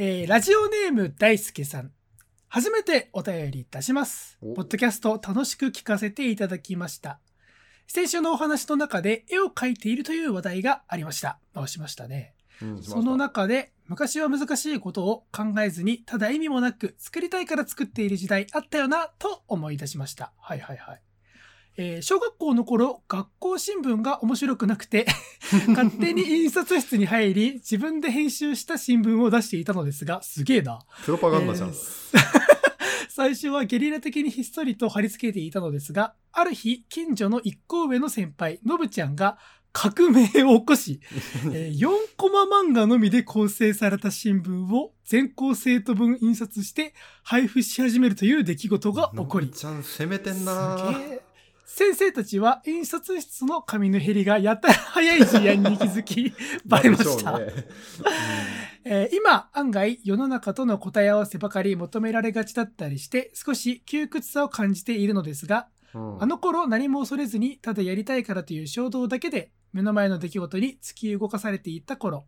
えーラジオネーム大輔さん。初めてお便りいたします。おポッドキャスト楽しく聞かせていただきました。先週のお話の中で絵を描いているという話題がありました。回しましたね。うんその中で、昔は難しいことを考えずに、ただ意味もなく作りたいから作っている時代あったよな、と思い出しました。はいはいはい。えー小学校の頃、学校新聞が面白くなくて、勝手に印刷室に入り、自分で編集した新聞を出していたのですが、すげえな。プロパガンダじゃん。えー 最初はゲリラ的にひっそりと貼り付けていたのですが、ある日、近所の一個上の先輩、のぶちゃんが革命を起こし、えー4コマ漫画のみで構成された新聞を全校生徒分印刷して配布し始めるという出来事が起こりのぶ、ちゃん攻めてんすな先生たちは印刷室の紙の減りがやたら早い事案に気づき、バレました。バレでしょうねえー今、案外世の中との答え合わせばかり求められがちだったりして、少し窮屈さを感じているのですが、うんうんあの頃何も恐れずに、ただやりたいからという衝動だけで、目の前の出来事に突き動かされていった頃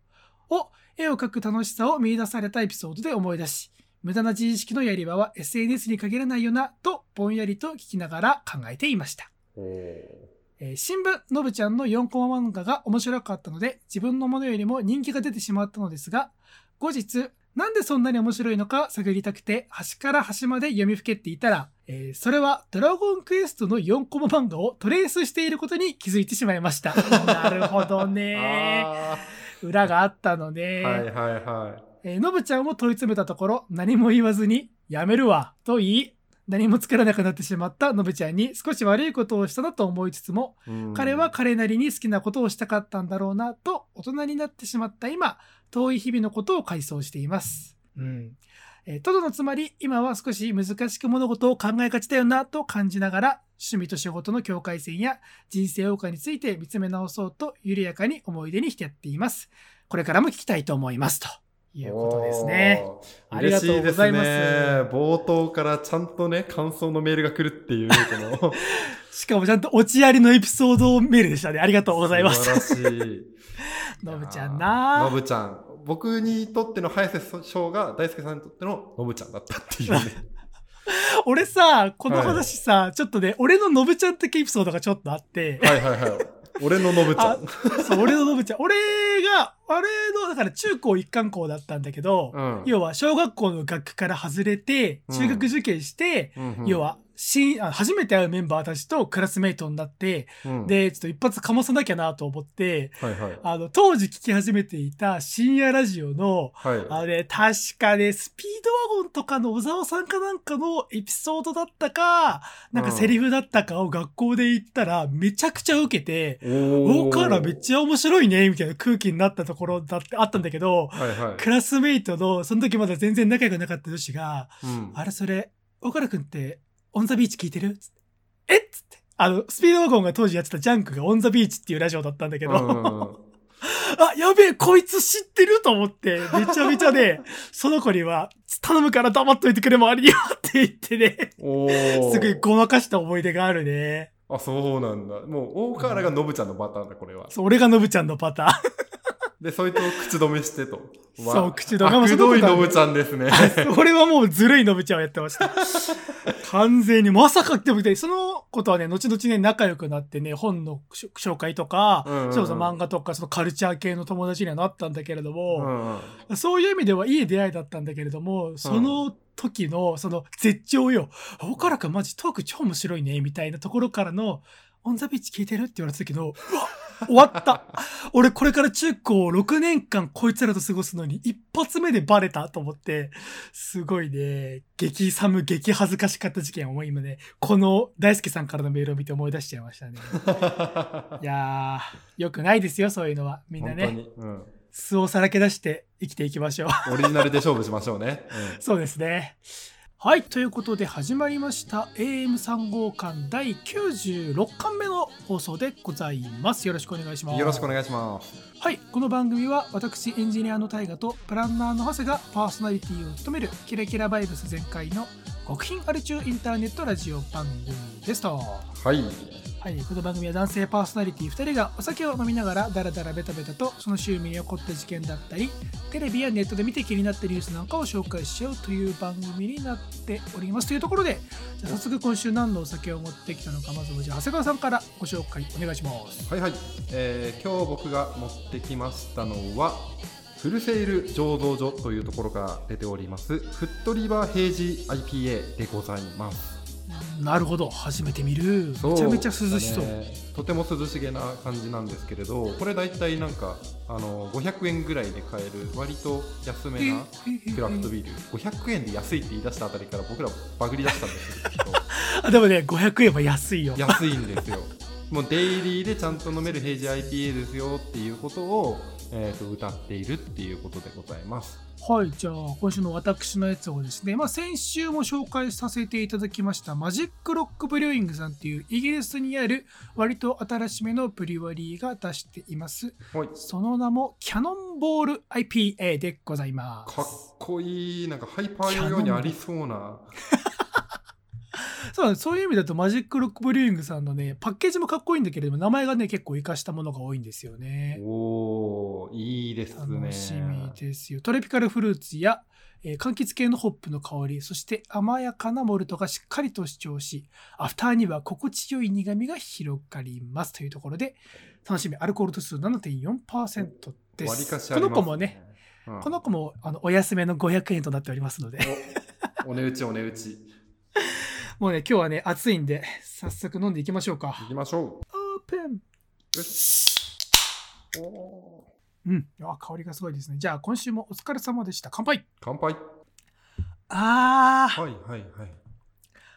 を、絵を描く楽しさを見出されたエピソードで思い出し、無駄な自意識のやり場は SNS に限らないよな、とぼんやりと聞きながら考えていました。えー新聞のぶちゃんの4コマ漫画が面白かったので自分のものよりも人気が出てしまったのですが後日なんでそんなに面白いのか探りたくて端から端まで読みふけっていたら、えーそれはドラゴンクエストの4コマ漫画をトレースしていることに気づいてしまいました。なるほどね。あ裏があったのーね。はいはいはい。えーのぶちゃんを問い詰めたところ何も言わずにやめるわと言い何も作らなくなってしまったのぶちゃんに少し悪いことをしたなと思いつつもうん彼は彼なりに好きなことをしたかったんだろうなと大人になってしまった今遠い日々のことを回想しています。うんえー、とどのつまり今は少し難しく物事を考えがちだよなと感じながら趣味と仕事の境界線や人生謳歌について見つめ直そうと緩やかに思い出に浸っています。これからも聞きたいと思いますということですね。ありがとうございますすね。冒頭からちゃんとね、感想のメールが来るっていう、この。しかもちゃんとオチありのエピソードメールでしたね。ありがとうございます。素晴らしい。のぶちゃんのなぶちゃん。僕にとっての早瀬翔が大輔さんにとってののぶちゃんだったっていうね。俺さ、この話さ、ちょっとね、俺ののぶちゃん的エピソードがちょっとあって、はいはいはい。俺ののぶちゃん。そう、俺ののぶちゃん。俺が、あれの、だから中高一貫校だったんだけど、うん要は小学校の学区から外れて、中学受験して、うんうん要は、新、あ初めて会うメンバーたちとクラスメイトになって、うんで、ちょっと一発かまさなきゃなと思って、はいはい。あの、当時聞き始めていた深夜ラジオの、はい。あれ、確かね、スピードワゴンとかの小沢さんかなんかのエピソードだったか、なんかセリフだったかを学校で言ったら、めちゃくちゃ受けて、お大河原めっちゃ面白いね、みたいな空気になったところだってあったんだけど、はいはい。クラスメイトの、その時まだ全然仲良くなかった女子が、うんあれそれ、大河原くんって、 On The Beach 聞いてる？つってえ？っつって。あの、スピードワゴンが当時やってたジャンクが On The Beach っていうラジオだったんだけど、あ、やべえ、こいつ知ってると思って、めちゃめちゃね、その子には、頼むから黙っといてくれ周りによって言ってね、すごいごまかした思い出があるね。あ、そうなんだ。もう、大河原がのぶちゃんのパターンだ、これは。そう、俺がのぶちゃんのパターン。で、そいつを口止めしてと。そう口止めあくどいのぶちゃんですね。俺はもうずるいのぶちゃんをやってました。完全に、まさかって思って、そのことはね、後々ね、仲良くなってね、本の紹介とか、うんうんうんそうそう漫画とか、そのカルチャー系の友達にはなったんだけれどうも、んうんそういう意味ではいい出会いだったんだけれども、その時の、その絶頂よ。岡原くんマジトーク超面白いね、みたいなところからの、オンザビーチ聞いてるって言われた時の、うわ終わった俺これから中高6年間こいつらと過ごすのに一発目でバレたと思って、すごいね、激寒、激恥ずかしかった事件を今ね、この大輔さんからのメールを見て思い出しちゃいましたね。いやー、よくないですよ、そういうのは。みんなね、うん。素をさらけ出して生きていきましょう。オリジナルで勝負しましょうね。そうですね。はい。ということで始まりました AM3 号館第96巻目の放送でございます。よろしくお願いします。うんよろしくお願いします。はい。この番組は私エンジニアの大河とプランナーの長谷がパーソナリティを務めるキラキラバイブス全開の極貧アル中インターネットラジオ番組ですと。はい。はい、この番組は男性パーソナリティ2人がお酒を飲みながらダラダラベタベタとその週に起こった事件だったりテレビやネットで見て気になったニュースなんかを紹介しようという番組になっておりますというところでじゃあ早速今週何のお酒を持ってきたのかまずはじゃあ長谷川さんからご紹介お願いしますはいはい。えー今日僕が持ってきましたのは、フルセイル醸造所というところから出ております、フットリバーヘイジ IPA でございます。なるほど。初めて見る。めちゃめちゃ涼しそう、ねとても涼しげな感じなんですけれどこれ大体なんかあの500円ぐらいで買える割と安めなクラフトビール。500円で安いって言い出したあたりから僕らバグり出したんですけど あでもね500円は安いよ。安いんですよ。もうデイリーでちゃんと飲めるヘイジ IPA ですよっていうことを、えー、と歌っているっていうことでございますはい、じゃあ今週の私のやつをですね、まあ、先週も紹介させていただきましたマジックロックブリューイングさんっていうイギリスにある割と新しめのブリュワリーが出しています。はいその名もキャノンボール IPA でございまかっす。こいいなんかハイパー用にありそうな そうそういう意味だとマジックロックブリューイングさんのね、パッケージもかっこいいんだけれども、名前がね、結構活かしたものが多いんですよね。おーいいですね。楽しみですよ。トロピカルフルーツや、えー柑橘系のホップの香り、そして甘やかなモルトがしっかりと主張し、アフターには心地よい苦みが広がります。というところで、楽しみ、アルコール度数7.4%です。割かしありますこの子もね、、うん。この子もあのお安めの500円となっておりますので、おお値打ちお値打ちもうね、今日はね、暑いんで、早速飲んでいきましょうか行。きましょうオープンよしおーうん。あ香りがすごいですね。じゃあ、今週もお疲れ様でした。乾杯乾杯あー、はいはいはい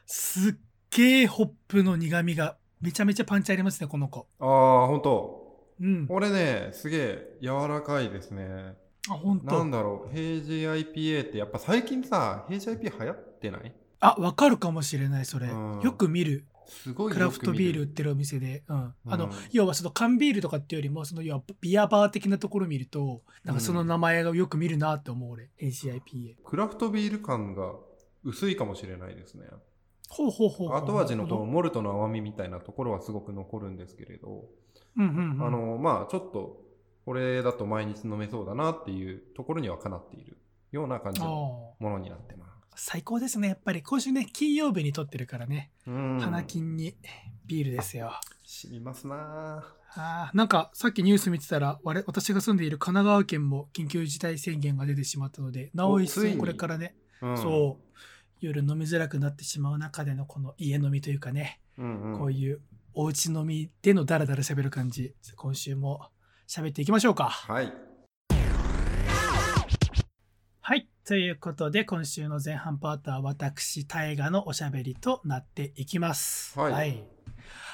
すっげえホップの苦味がめちゃめちゃパンチありますね、この子。ああ本当うん。これねすげえ柔らかいですねあ、ほんと。なんだろうヘイジ IPA ってやっぱ最近さヘイジ IPA 流行ってない？あ、わかるかもしれない、それ。うんよく見る。すごいクラフトビール売っよてるお店で。うん。あのうん、要はその缶ビールとかっていうよりも、その要はビアバー的なところ見ると、なんかその名前がよく見るなって思う、俺。ACIPA。くクラフトビール感が薄いかもしれないですねほうほうほうほう。後味のこのモルトの甘みみたいなところはすごく残るんですけれど、うんうんうん。あのまあちょっとこれだと毎日飲めそうだなっていうところにはかなっているような感じのものになってます最高ですね。やっぱり今週ね、金曜日に撮ってるからね、うん。花金にビールですよ。染みますな。あーなんかさっきニュース見てたら我私が住んでいる神奈川県も緊急事態宣言が出てしまったのでなお一層これからね、ぁ、うん、そう夜飲みづらくなってしまう中でのこの家飲みというかね、うんうん、こういうおうち飲みでのダラダラ喋る感じ今週も喋っていきましょうか。はいということで今週の前半パートは私大河のおしゃべりとなっていきます。はい。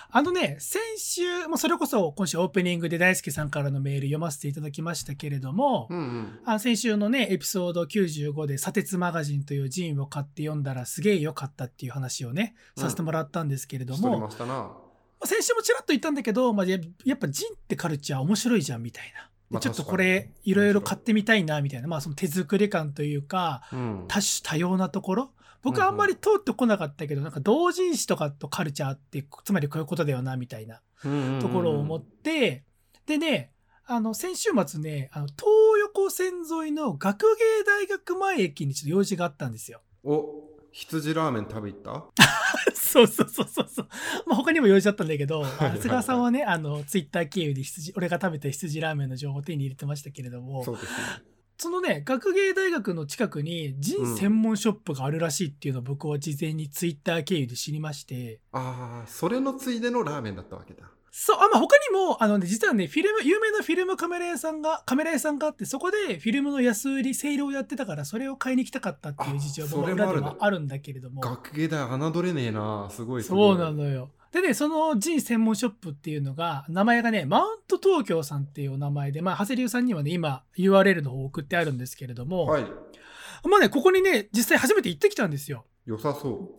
あのね、先週、もそれこそ今週オープニングで大輔さんからのメール読ませていただきましたけれども、うんうん。あ先週のね、エピソード95で、砂鉄マガジンというジンを買って読んだらすげえ良かったっていう話をね、うん。させてもらったんですけれども、ましたな。先週もちらっと言ったんだけど、まあ、ややっぱジンってカルチャー面白いじゃんみたいな。でまあちょっとこれ、いろい。ろ買ってみたいなみたいな、まあその手作り感というか、うん。多種多様なところ。僕はあんまり通ってこなかったけど、なんか同人誌とかとカルチャーってつまりこういうことだよなみたいなところを思って、でねあの先週末ねあの東横線沿いの学芸大学前駅にちょっと用事があったんですよ。お羊ラーメン食べ行った？そうそうそうそうそう。まあ他にも用事あったんだけど、いはい菅川さんはね、あの、ツイッター経由で羊、俺が食べた羊ラーメンの情報を手に入れてましたけれども、そうですね。そのね、学芸大学の近くにジン専門ショップがあるらしいっていうのを僕は事前にツイッター経由で知りまして、ああそれのついでのラーメンだったわけだそう、あ、まあ他にも、あのね、実はね、フィルム、有名なフィルムカメラ屋さんが、カメラ屋さんがあって、そこでフィルムの安売り、セールをやってたから、それを買いに来たかったっていう事情あもあるね裏ではあるんだけれども。学芸大侮れねえなすごいすごいそうなのよ。でね、そのジン専門ショップっていうのが、名前がね、マウント東京さんっていうお名前で、まあ、長谷流さんにはね、今、URL の方を送ってあるんですけれども、はいまあね、ここにね、実際初めて行ってきたんですよ。良さそ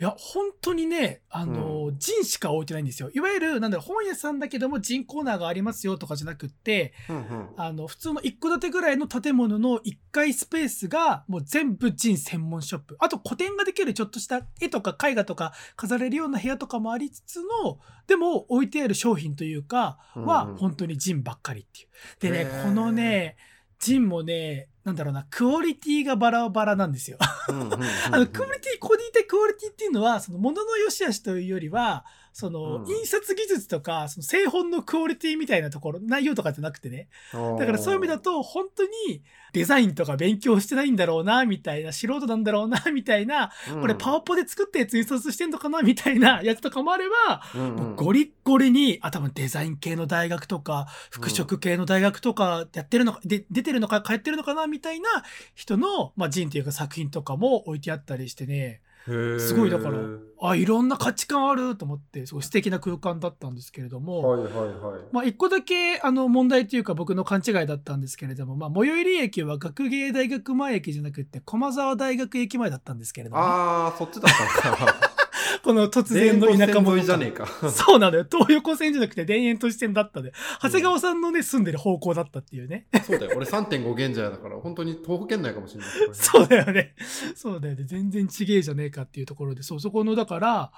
いや、本当にね、あの、ジンしか置いてないんですよ。いわゆる、なんだろう、本屋さんだけども、ジンコーナーがありますよとかじゃなくって、うんうんあの、普通の一戸建てぐらいの建物の1階スペースが、もう全部ジン専門ショップ。あと、個展ができるちょっとした絵とか絵画とか飾れるような部屋とかもありつつの、でも置いてある商品というか、はうんうん本当にジンばっかりっていう。でねこのね、ジンもね、なんだろうな、クオリティがバラバラなんですよ。あの、クオリティ、ここで言いたいクオリティっていうのは、その、ものの良し悪しというよりは、その、うん。印刷技術とか、その、製本のクオリティみたいなところ、内容とかじゃなくてね。だからそういう意味だと、本当に、デザインとか勉強してないんだろうな、みたいな、素人なんだろうな、みたいな、これパワポで作ったやつ印刷してんのかな、みたいなやつとかもあれば、うんうん。ゴリッゴリに、あ、多分デザイン系の大学とか、服飾系の大学とかやってるのか、で出てるのか、通ってるのかな、みたいな人の、まあ、人っていうか作品とかも置いてあったりしてね、すごいだからあ、いろんな価値観あると思って、すごい素敵な空間だったんですけれども、はいはいはい。まあ、一個だけ、あの、問題というか僕の勘違いだったんですけれども、まあ、最寄り駅は学芸大学前駅じゃなくて、駒沢大学駅前だったんですけれども、ああ、そっちだったのか。この突然の田舎者じゃねえか。そうなのよ。東横線じゃなくて田園都市線だったで、長谷川さんのね、住んでる方向だったっていうね。そうだよ。俺3.5現在だから、本当に東北県内かもしれない。そうだよね。そうだよね。全然ちげえじゃねえかっていうところで、そう、そこの、だから、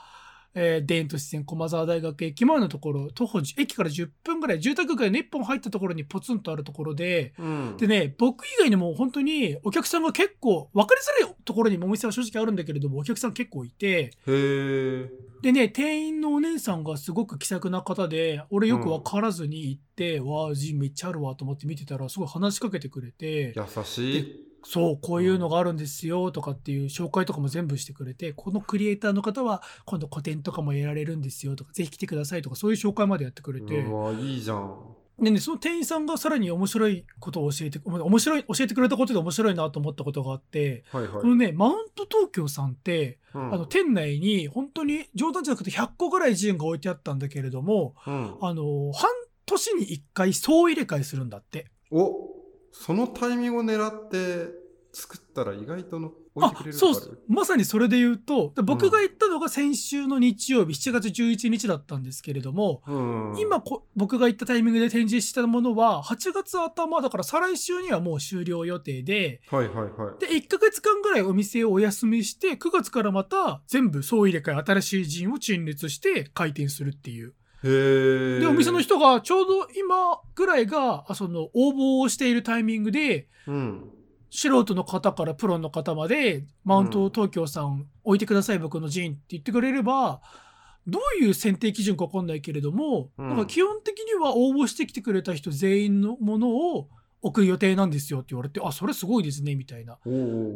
えー、田園都市線駒沢大学駅前のところ、徒歩じ、駅から10分ぐらい、住宅街の1本入ったところにポツンとあるところで、うん。でね、僕以外にも本当にお客さんが結構、分かりづらいところにもお店は正直あるんだけれども、お客さん結構いて。でね、店員のお姉さんがすごく気さくな方で、俺よく分からずに行って、わあ、ジンめっちゃあるわと思って見てたら、すごい話しかけてくれて、優しい。そう、こういうのがあるんですよとかっていう紹介とかも全部してくれて、このクリエイターの方は今度個展とかもやられるんですよとか、ぜひ来てくださいとか、そういう紹介までやってくれて、うわ、いいじゃん。でね、その店員さんがさらに面白いことを教えて、面白い、教えてくれたことで面白いなと思ったことがあって、はいはい。このね、マウント東京さんって、うんあの、店内に本当に冗談じゃなくて100個ぐらいジンが置いてあったんだけれども、うん、あの、半年に1回総入れ替えするんだって。おそのタイミングを狙って作ったら意外との置いてくれるそうまさにそれで言うと、僕が行ったのが先週の日曜日、7月11日だったんですけれども、うん、今こ、僕が行ったタイミングで展示したものは、8月頭だから再来週にはもう終了予定で、はいはいはい。で、1ヶ月間ぐらいお店をお休みして、9月からまた全部総入れ替え、新しいジンを陳列して開店するっていう。で、お店の人がちょうど今ぐらいが、あその応募をしているタイミングで、うん。素人の方からプロの方まで、マウント東京さん置いてください、僕のジンって言ってくれれば、どういう選定基準かわかんないけれども、うん。なんか基本的には応募してきてくれた人全員のものを置く予定なんですよって言われて、あ、それすごいですね、みたいな。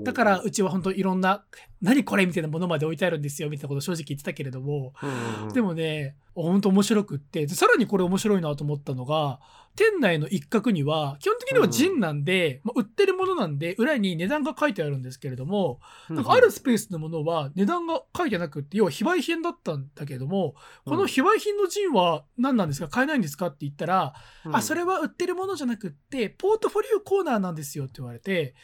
だから、うちは本当いろんな、何これみたいなものまで置いてあるんですよ、みたいなことを正直言ってたけれども、でもね、本当面白くって、でさらにこれ面白いなと思ったのが、店内の一角には、基本的にはジンなんで、まあ、売ってるものなんで、裏に値段が書いてあるんですけれども、うんなんかあるスペースのものは値段が書いてなくって、要は非売品だったんだけども、この非売品のジンは何なんですか？買えないんですか？って言ったら、あ、それは売ってるものじゃなくって、ポートフォリオコーナーなんですよって言われて、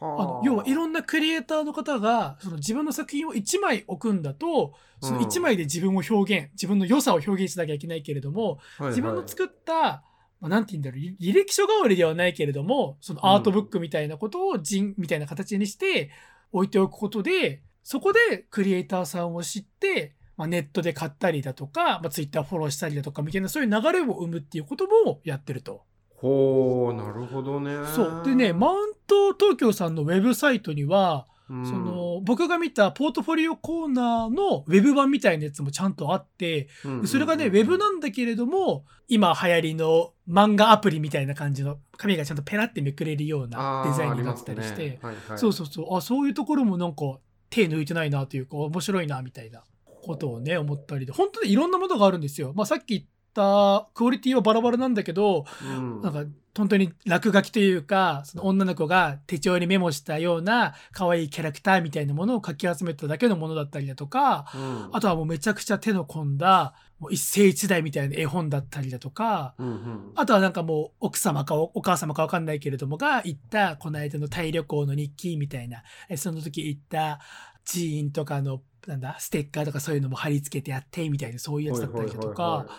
あ。の要はいろんなクリエイターの方がその自分の作品を1枚置くんだとその1枚で自分を表現、自分の良さを表現しなきゃいけないけれども、自分の作った、まあ、なんて言うんだろう履履歴書代わりではないけれどもそのアートブックみたいなことを人みたいな形にして置いておくことでそこでクリエイターさんを知って、まあ、ネットで買ったりだとか、まあ、ツイッターフォローしたりだとかみたいなそういう流れを生むっていうこともやってると。ほうなるほどね。そう。でねマウント東京さんのウェブサイトにはうんその僕が見たポートフォリオコーナーのウェブ版みたいなやつもちゃんとあってそれがねウェブなんだけれども今流行りの漫画アプリみたいな感じの紙がちゃんとペラってめくれるようなデザインになってたりして、ありますね。はいはい、そうそうそう。あそういうところもなんか手抜いてないなというか面白いなみたいなことをね思ったりで本当にいろんなものがあるんですよ。まあ、さっき言ったクオリティはバラバラなんだけどうん。なんか本当に落書きというかその女の子が手帳にメモしたような可愛いキャラクターみたいなものを書き集めただけのものだったりだとかうん。あとはもうめちゃくちゃ手の込んだもう一世一代みたいな絵本だったりだとかうんうん。あとはなんかもう奥様かおお母様かわかんないけれどもが行ったこの間のタイ旅行の日記みたいなえその時行った寺院とかのなんだ、ステッカーとかそういうのも貼り付けてやって、みたいなそういうやつだったりだとかはいはいはい、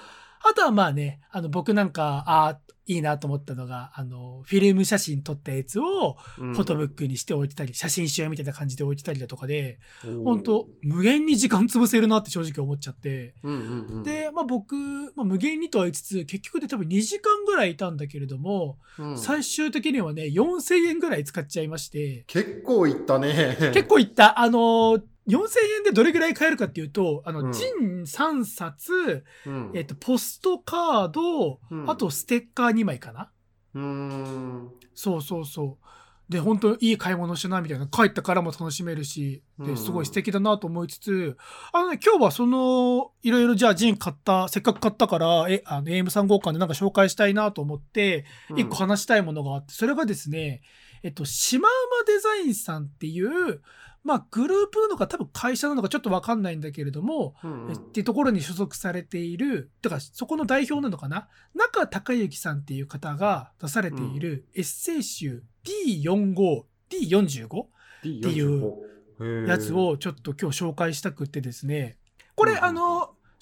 あとはまあね、あの僕なんか、ああ、いいなと思ったのが、あの、フィルム写真撮ったやつをフフォトブックにして置いてたり、写真集みたいな感じで置いてたりだとかで、ク本当無限に時間潰せるなって正直思っちゃって、うんうんうん、で、まあ僕、まあ無限にとは言いつつ、結局で多分2時間ぐらいいたんだけれども、うん。最終的にはね、4000円ぐらい使っちゃいまして、結構いったね。結構いった。あのー、4000円でどれぐらい買えるかっていうと、あの、うんジン3冊、うん、えっと、ポストカード、うんあとステッカー2枚かなうーん。そうそうそう。で、本当いい買い物したな、みたいな。帰ったからも楽しめるし、で、うんすごい素敵だなと思いつつ、あのね、今日はその、いろいろじゃあジン買った、せっかく買ったから、え、あの、AM3 号館でなんか紹介したいなと思って、一個話したいものがあって、それがですね、えっと、シマウマデザインさんっていう、まあ、グループなのか多分会社なのかちょっとわかんないんだけれども、うんうん。えっていうところに所属されている、てかそこの代表なのかな？中隆之さんっていう方が出されているエッセイ集 D45、D45? っていうやつ、をちょっと今日紹介したくってですね、これ、うん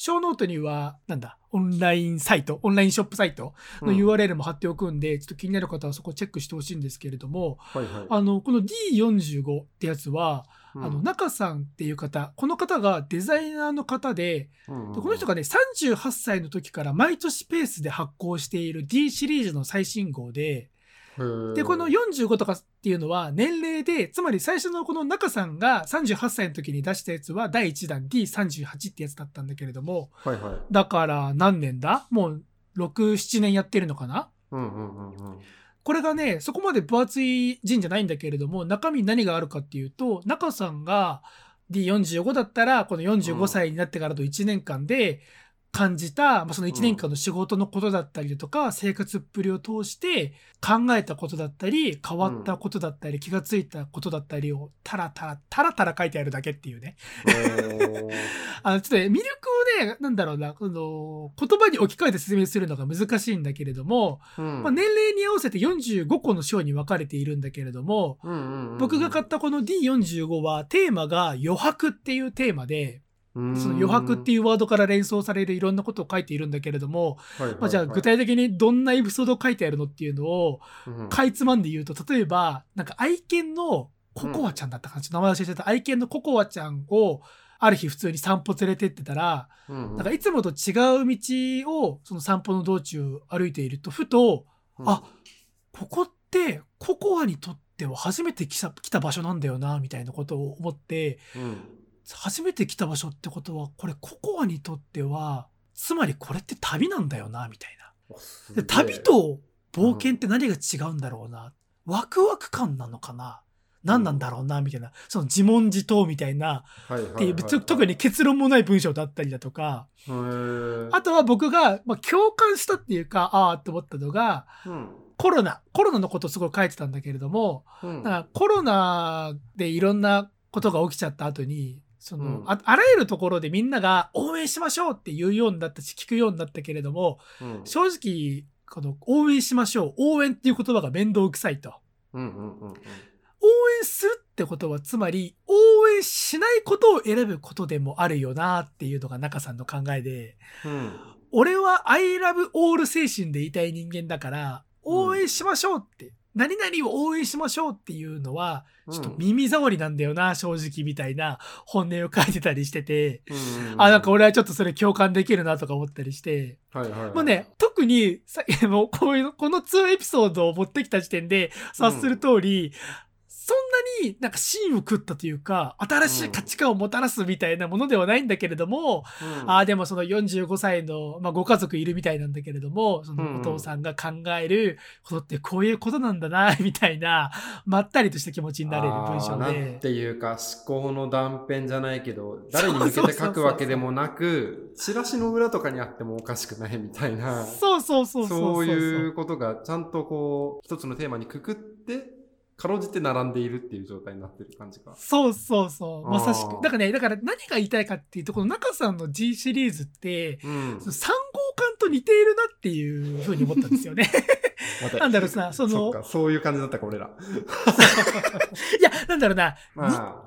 あの、ショーノートには、なんだ、オンラインサイト、オンラインショップサイトのうん。URL も貼っておくんで、ちょっと気になる方はそこチェックしてほしいんですけれども、はいはい、あの、この D45 ってやつは、うん。あの、中さんっていう方、この方がデザイナーの方で、うんでこの人がね、38歳の時から毎年ペースで発行している D シリーズの最新号で、で、この45とかっていうのは年齢で、つまり最初のこの中さんが38歳の時に出したやつは第1弾 D38 ってやつだったんだけれども、はいはい。だから何年だ？もう6、7年やってるのかな？うんうんうんうん。これがね、そこまで分厚い陣じゃないんだけれども、中身に何があるかっていうと、中さんが D45 だったら、この45歳になってからの1年間で感じた、まあ、その1年間の仕事のことだったりだとか、生活っぷりを通して考えたことだったり、変わったことだったり、気がついたことだったりを、たらたら、たらたら書いてあるだけっていうね。あの、ちょっとね、魅力をね、なんだろうな、この、言葉に置き換えて説明するのが難しいんだけれども、うん。まあ、年齢に合わせて45個の章に分かれているんだけれども、うんうんうん僕が買ったこの D45 はテーマが余白っていうテーマで、その余白っていいうワードから連想されるいろんなことを書いているんだけれども、まあ、じゃあ具体的にどんなエピソードを書いてあるのっていうのを、うんかいつまんで言うと、例えば、なんか愛犬のココアちゃんだったかな、名前忘れちゃった。愛犬のココアちゃんを、ある日普通に散歩連れてってたら、うんうん。なんかいつもと違う道をその散歩の道中歩いていると、ふと、あ、ここってココアにとっては初めて来た来た場所なんだよな、みたいなことを思って、うん初めて来た場所ってことは、これココアにとっては、つまりこれって旅なんだよな、みたいな。で旅と冒険って何が違うんだろうな。ワクワク感なのかな。何なんだろうな、みたいな。その自問自答みたいな、っていう、つ特に結論もない文章だったりだとか、ああとは僕が、まあ、共感したっていうか、ああって思ったのが、うん。コロナ、コロナのことすごい書いてたんだけれども、うん。コロナでいろんなことが起きちゃった後に、その、うん。ああらゆるところでみんなが応援しましょうって言うようになったし、聞くようになったけれども、うん。正直、この応援しましょう、応援っていう言葉が面倒くさいと。うんうんうんうん。応援するってことは、つまり、応援しないことを選ぶことでもあるよなっていうのが中さんの考えで、うん。俺は I love all 精神で言いたい人間だから、応援しましょうって、何々を応援しましょうっていうのは、ちょっと耳障りなんだよな、正直みたいな本音を書いてたりしてて、うんうんあ、なんか俺はちょっとそれ共感できるなとか思ったりして、はいはいはい。まあね、特にさ、もうこういう、この2エピソードを持ってきた時点で察する通り、そんなになんか芯を食ったというか、新しい価値観をもたらすみたいなものではないんだけれども、うん。ああ、でもその45歳の、まあ、ご家族いるみたいなんだけれども、そのお父さんが考えることってこういうことなんだな、みたいな、まったりとした気持ちになれる文章あーなんで。ていうか思考の断片じゃないけど誰に向けて書くわけでもなくチラシの裏とかにあってもおかしくないみたいな。そうそうそうそう。そういうことがちゃんとこう一つのテーマにくくってかろうじて並んでいるっていう状態になってる感じか。そうそうそう。まさしく。だからね、だから何が言いたいかっていうと、この中さんの G シリーズって、うんその3号館と似ているなっていうふうに思ったんですよね。なんだろうさ、その、そそういう感じだったか俺ら。いや、なんだろうな、まあ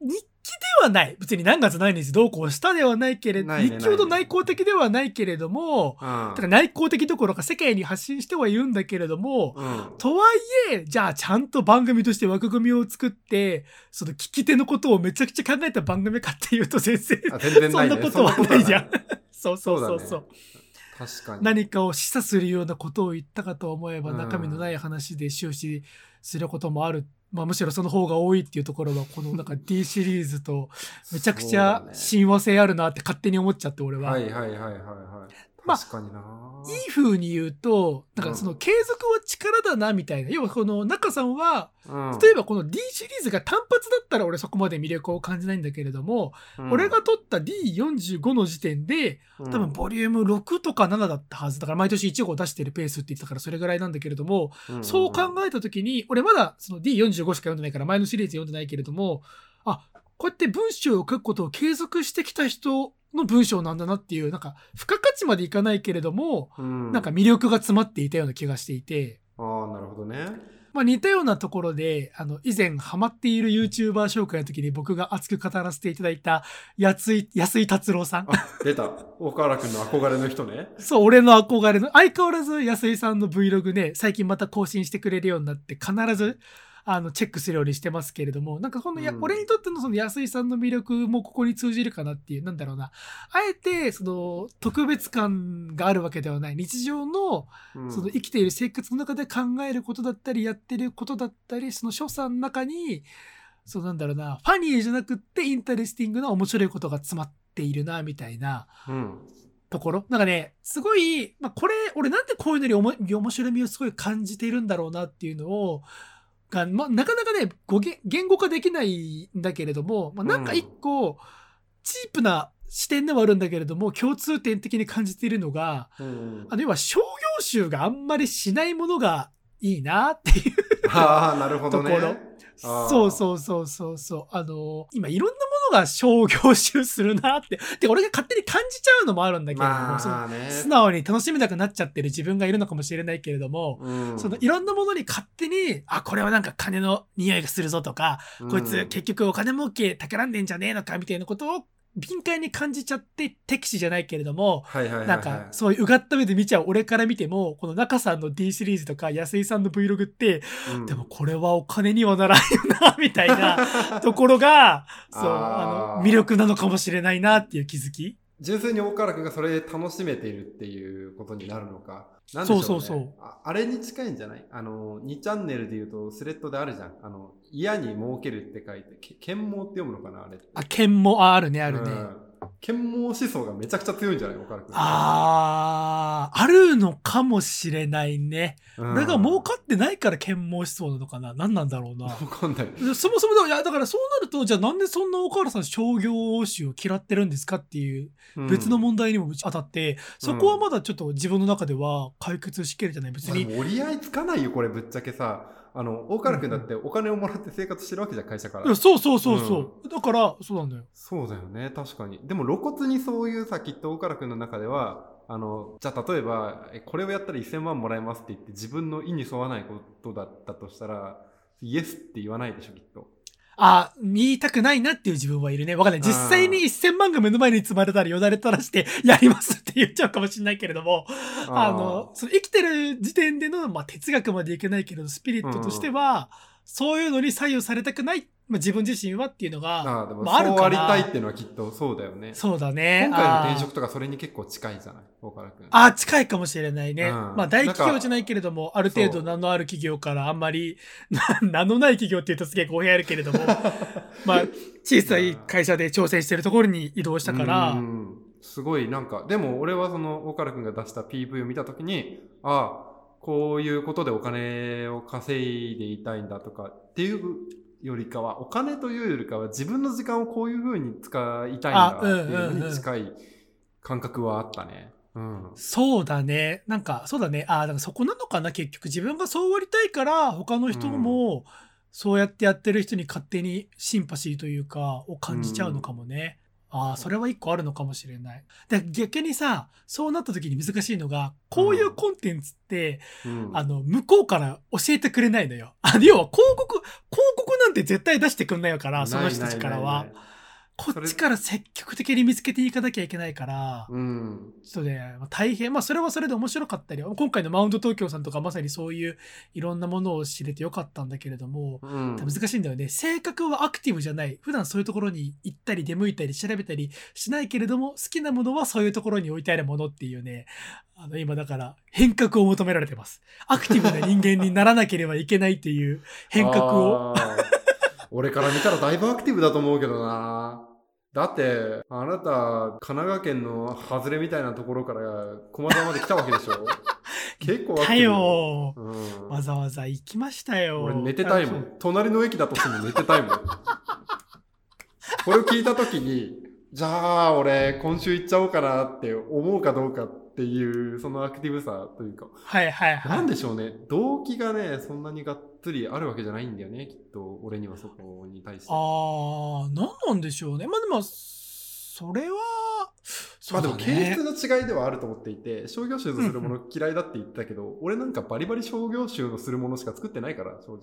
日記ではない。別に何月何日どうこうしたではないけれど、ね日記ほど内向的ではないけれども、うんだから内向的どころか世界に発信してはいるんだけれども、うんとはいえ、じゃあちゃんと番組として枠組みを作って、その聞き手のことをめちゃくちゃ考えた番組かっていうと全然、あ全然ねんなことはないじゃんそ。そうそうそうそそうう。だね確かに何かを示唆するようなことを言ったかと思えばうん中身のない話で終始することもある。まあむしろその方が多いっていうところはこのなんか D シリーズとめちゃくちゃ親和性あるなって勝手に思っちゃって俺は。はいはいはいはいはいまあいい風に言うと、なんかその継続は力だなみたいな。要はこの中さんは、うん。例えばこの D シリーズが単発だったら俺そこまで魅力を感じないんだけれども、うん。俺が撮った D45 の時点で、多分ボリューム6とか7だったはず。だから毎年1号出してるペースって言ったからそれぐらいなんだけれども、うん。そう考えた時に、俺まだその D45 しか読んでないから前のシリーズ読んでないけれども、あ、こうやって文章を書くことを継続してきた人の文章なんだなっていう、なんか付加価値までいかないけれども、うん。なんか魅力が詰まっていたような気がしていて、ああなるほどね。まあ似たようなところで、あの、以前ハマっている YouTuber 紹介の時に僕が熱く語らせていただいた、安井、安井達郎さん。あ出た。岡原君の憧れの人ね。そう、俺の憧れの、相変わらず安井さんの Vlog ね、最近また更新してくれるようになって、必ず、あの、チェックするようにしてますけれども、なんかこのや、うん俺にとってのその安井さんの魅力もここに通じるかなっていう、なんだろうな。あえて、その、特別感があるわけではない。日常の、うんその生きている生活の中で考えることだったり、やってることだったり、その所作の中に、そうなんだろうな、 funny じゃなくって interesting な面白いことが詰まっているな、みたいな。うんところなんかね、すごい、まあ、これ、俺なんでこういうのにおも面白みをすごい感じているんだろうなっていうのを、が、まあ、なかなかね、語言言語化できないんだけれども、まあ、なんか一個、チープな視点ではあるんだけれども、共通点的に感じているのが、うんあの、要は商業集があんまりしないものがいいなっていうああなるほどね。ところ。そうそうそうそうそう。あの、今いろんなものが商業集するなって。で、俺が勝手に感じちゃうのもあるんだけれども、まあね素直に楽しめなくなっちゃってる自分がいるのかもしれないけれども、うんそのいろんなものに勝手に、あ、これはなんか金の匂いがするぞとか、こいつ結局お金儲け企んでんじゃねえのかみたいなことを敏感に感じちゃって敵視じゃないけれども、はいはいはいはいなんかそういううがった目で見ちゃう俺から見ても、この中さんの D シリーズとか安井さんの Vlog って、うんでもこれはお金にはならんよな、みたいな ところが、そう、あの、魅力なのかもしれないなっていう気づき。純粋に大原君がそれで楽しめているっていうことになるのか。なんでしょう、ね、そうそうそうああれに近いんじゃない？あの、2チャンネルで言うとスレッドであるじゃん。あの、嫌に儲けるって書いて、け剣謀って読むのかなあれ。あ、剣も、あ、あるね、あるね。うん剣謀思想がめちゃくちゃ強いんじゃない？大原君。あー、あるのかもしれないね。うん俺が儲かってないから剣謀しそうなのかな？何なんだろうな。わかんない。でそもそもだ、いや、だからそうなると、じゃあなんでそんな岡原さん商業集を嫌ってるんですかっていう別の問題にも当たって、そこはまだちょっと自分の中では解決しきれてない。別に。まあ折り合いつかないよ、これぶっちゃけさ。あの、大原君だってお金をもらって生活してるわけじゃん、会社からいや。そうそうそうそう。だから、そうなんだよ。そうだよね、確かに。でも露骨にそういうさ、きっと大原君の中では、あの、じゃあ例えば、えこれをやったら1000万もらえますって言って自分の意に沿わないことだったとしたら、イエスって言わないでしょ、きっと。あ、言いたくないなっていう自分はいるね。わかんない。実際に1000万が目の前に積まれたらよだれ垂らして やりますって言っちゃうかもしれないけれども、あの、その生きてる時点での、まあ、哲学までいけないけれど、スピリットとしては、そういうのに左右されたくない、まあ、自分自身はっていうのが、ああ、でもまああるそうありたいっていうのはきっとそうだよね。そうだね。今回の転職とかそれに結構近いじゃない、大原君。あー近いかもしれないね。うんまあ大企業じゃないけれども、ある程度名のある企業からあんまり、な 名のない企業って言うとすげえ語弊あるけれども、まあ小さい会社で挑戦してるところに移動したから、うんすごいなんかでも俺はその岡原君が出した PV を見た時にああこういうことでお金を稼いでいたいんだとかっていうよりかはお金というよりかは自分の時間をこういうふうに使いたいんだっていうのに近い感覚はあったね。うんそうだね。なんか、そうだね。ああ、だからそこなのかな、結局。自分がそうありたいから、他の人も、そうやってやってる人に勝手にシンパシーというか、を感じちゃうのかもね。ああ、それは一個あるのかもしれない。で逆にさ、そうなった時に難しいのが、こういうコンテンツって、うんあの、向こうから教えてくれないのよ。あ要は広告、広告なんて絶対出してくんないから、その人たちからは。こっちから積極的に見つけていかなきゃいけないから、うんちょっとね、まあ大変、まあそれはそれで面白かったり、今回のマウント東京さんとかまさにそういういろんなものを知れてよかったんだけれども、うん難しいんだよね。性格はアクティブじゃない。普段そういうところに行ったり出向いたり調べたりしないけれども、好きなものはそういうところに置いてあるものっていうね、あの今だから変革を求められてます。アクティブな人間にならなければいけないっていう変革を。俺から見たらだいぶアクティブだと思うけどなだってあなた神奈川県の外れみたいなところから駒沢まで来たわけでしょ？結構アクティブだよ。うん。わざわざ行きましたよ。俺寝てたいもん。隣の駅だとしても寝てたいもん。これを聞いた時にじゃあ俺今週行っちゃおうかなって思うかどうかっていうそのアクティブさというか。はいはいはい。なんでしょうね。動機がねそんなにがっつりあるわけじゃないんだよねきっと俺にはそこに対してああ、なんなんでしょうね。まあでも、それは、そまあで。も形質の違いではあると思っていて商業集のするもの嫌いだって言ってたけど、俺なんかバリバリ商業集のするものしか作ってないから正直、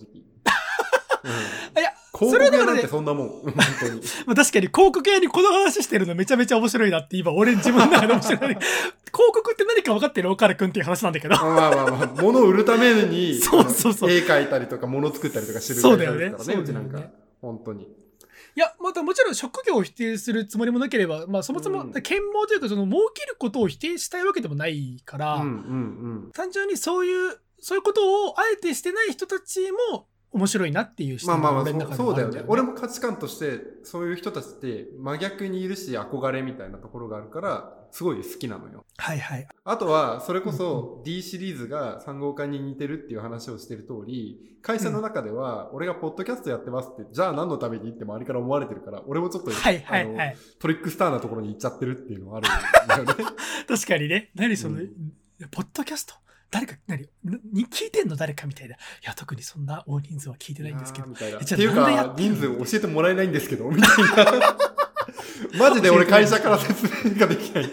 うん、いや広告屋なんてそんなもん。本当に。まあ確かに広告屋にこの話してるのめちゃめちゃ面白いなって今俺自分の中で面白い。広告って何か分かってる岡田くんっていう話なんだけど。まあまあまあ、物を売るために、そうそうそう。絵描いたりとか、物作ったりとかしてるそうだよね。会社ですからね、うちなんか。本当に。いや、またもちろん職業を否定するつもりもなければ、まあそもそもうん。剣謀というかその儲けることを否定したいわけでもないから、単純にそういう、そういうことをあえてしてない人たちも面白いなっていう視まあまあまあ、点が俺の中でそうそうだよね。俺も価値観として、そういう人たちって真逆にいるし、憧れみたいなところがあるから、すごい好きなのよ。はいはい。あとは、それこそ D シリーズが3号館に似てるっていう話をしてる通り、会社の中では、俺がポッドキャストやってますって、じゃあ何のためにって周りから思われてるから、俺もちょっと、はいはいあのはい。トリックスターなところに行っちゃってるっていうのはあるんだよね。確かにね。何その、うんポッドキャスト？誰か、何？に聞いてんの誰かみたいな。いや、特にそんな大人数は聞いてないんですけど。みたいな。っていうか人数教えてもらえないんですけど、みたいな。マジで俺会社から説明ができない。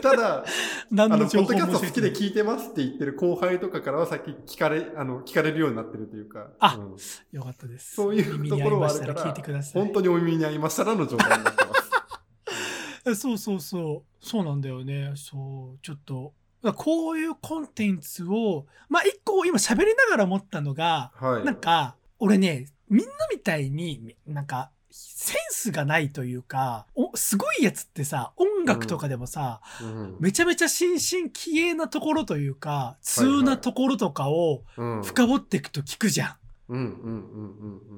ただ、あ何の、ポッドキャスト好きで聞いてますって言ってる後輩とかからは先聞かれ、あの、聞かれるようになってるというか。あうんよかったです。そういうところはあるから。本当にお耳に合いましたらの状態になってます。えそうそうそう。そうなんだよね。そう。ちょっと。こういうコンテンツを、まあ一個今喋りながら思ったのが、はい。なんか、俺ね、みんなみたいに、なんか、センスがないというか、おすごいやつってさ、音楽とかでもさ、うん。めちゃめちゃ新進気鋭なところというか、通なところとかをうん。深掘っていくと聞くじゃん。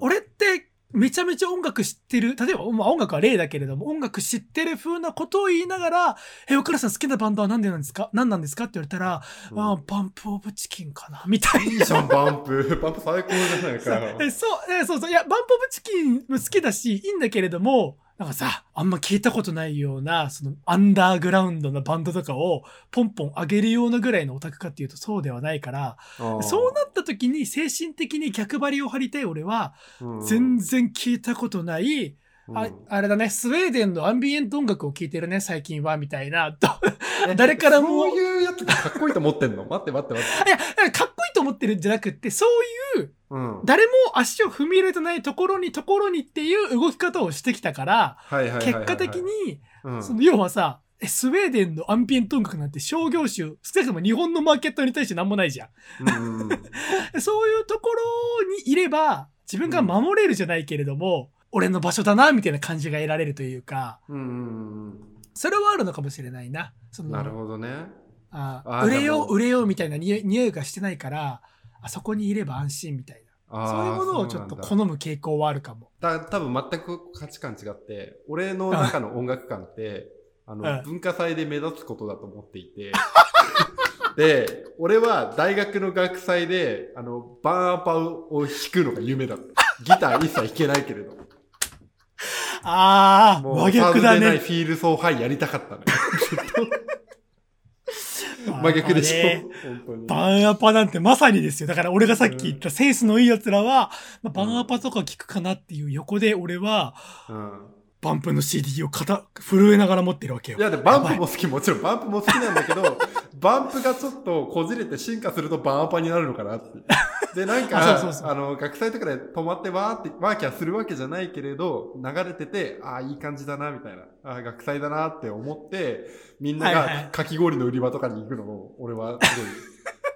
俺ってめちゃめちゃ音楽知ってる、例えば、まあ、音楽は例だけれども、音楽知ってる風なことを言いながら、え、岡田さん好きなバンドは何でなんですか？何なんですか？って言われたら、うんあーバンプオブチキンかな？みたいいいじゃん、バンプ。バンプ最高じゃないかよ。えそう、えそうそう。いや、バンプオブチキンも好きだし、いいんだけれども、なんかさ、あんま聞いたことないような、その、アンダーグラウンドなバンドとかを、ポンポン上げるようなぐらいのオタクかっていうとそうではないから、そうなった時に精神的に逆張りを張りたい俺は、うん。全然聞いたことない、うん。ああれだね、スウェーデンのアンビエント音楽を聴いてるね、最近は、みたいな。誰からも。そういうやつがかっこいいと思ってんの？待って待って待って。いや、だかっこいいと思ってるんじゃなくって、そういう、うん。誰も足を踏み入れてないところに、ところにっていう動き方をしてきたから、結果的、に、うんその要はさ、えスウェーデンのアンビエント音楽なんて商業種、少なくとも日本のマーケットに対して何もないじゃん。うん そういうところにいれば、自分が守れるじゃないけれども、俺の場所だな、みたいな感じが得られるというか、うんうんそれはあるのかもしれないな。なるほどね。あ売れよう、売れようみたいな匂いがしてないから、あそこにいれば安心みたいな。そういうものをちょっと好む傾向はあるかも。た多分全く価値観違って、俺の中の音楽観って、あの、うん文化祭で目立つことだと思っていて、で、俺は大学の学祭で、あの、バーンアパを弾くのが夢だった。ギター一切弾けないけれど。ああ、真逆だね。フィールソーハイやりたかったのよ。真逆でしょ。バンアパなんてまさにですよ。だから俺がさっき言ったセンスのいい奴らは、まあ、バンアパとか聞くかなっていう横で俺は、うん。バンプの CD を肩、震えながら持ってるわけよ。いや、で、バンプも好き、もちろんバンプも好きなんだけど、バンプがちょっとこじれて進化するとバンアパになるのかなって。で、なんか、あそうそうそうあの、学祭とかで止まってわーって、ワーキャーするわけじゃないけれど、流れてて、ああ、いい感じだな、みたいな。ああ、学祭だなって思って、みんながかき氷の売り場とかに行くのを、俺はすごい、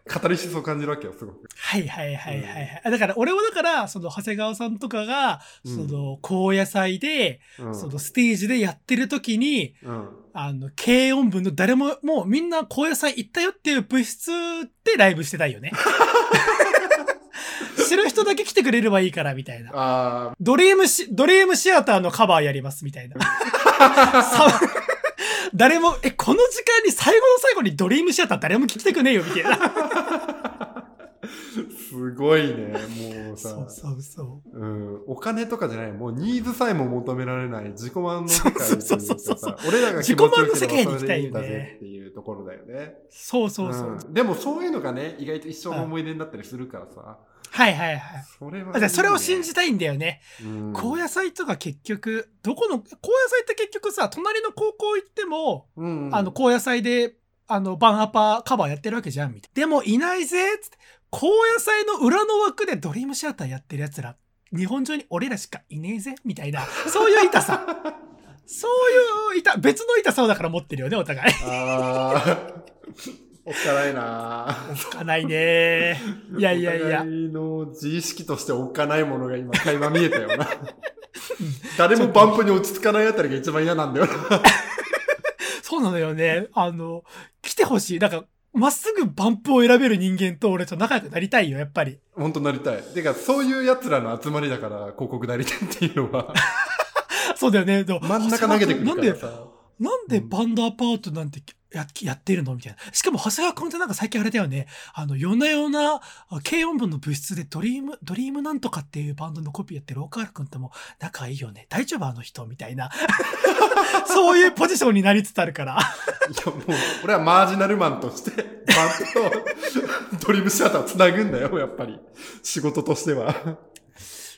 カタリシスを感じるわけよ、すごく。はいはいはいはいはい。だから、俺はだから、その、長谷川さんとかが、うんその、高野菜で、うん。その、ステージでやってる時に、うん。あの、軽音部の誰も、もうみんな高野菜行ったよっていう部室でライブしてたいよね。知る人だけ来てくれればいいから、みたいな。あドリームシ、ドリームシアターのカバーやります、みたいな。さ誰も、え、この時間に最後の最後にドリームシアター誰も聞きたくねえよ、みたいな。あ、すごいね、もうさ。そうそうそう。うん、お金とかじゃない、もうニーズさえも求められない自己満の世界そうそうそうそうさ、俺らが気持ちよければ自己満の世界に行きたいよねそれでいいんだぜっていうところだよね。そうそうそう。んでもそういうのがね、意外と一生の思い出になったりするからさ、はいはいはい。それは、だからそれを信じたいんだよね。うん高野菜とか結局、どこの、高野菜って結局さ、隣の高校行っても、うんあの、高野菜で、あの、バンアパカバーやってるわけじゃん、みたいな。でもいないぜつって、高野菜の裏の枠でドリームシアターやってる奴ら、日本中に俺らしかいねえぜ、みたいな。そういう痛さ。そういう痛、別の痛さをだから持ってるよね、お互い。おっかないなおっかないね いやいやいやお。互いの自意識としておっかないものが今垣間見えたよな。誰もバンプに落ち着かないあたりが一番嫌なんだよな。そうなのよね。あの、来てほしい。なんか、まっすぐバンプを選べる人間と俺と仲良くなりたいよ、やっぱり。本当なりたい。てか、そういう奴らの集まりだから、広告代理店っていうのは、そうだよね。真ん中投げてくるなんで、からさ。なんでバンドアパートなんてやってるの？みたいな。しかも、長谷川君ってなんか最近あれだよね。あの、夜な夜な、あ軽音部の部室でドリーム、ドリームなんとかっていうバンドのコピーやってる岡原君ってもう仲いいよね。大丈夫あの人？みたいな。そういうポジションになりつつあるから。いや、もう、俺はマージナルマンとして、バンプとドリームシアターを繋ぐんだよ、やっぱり。仕事としては。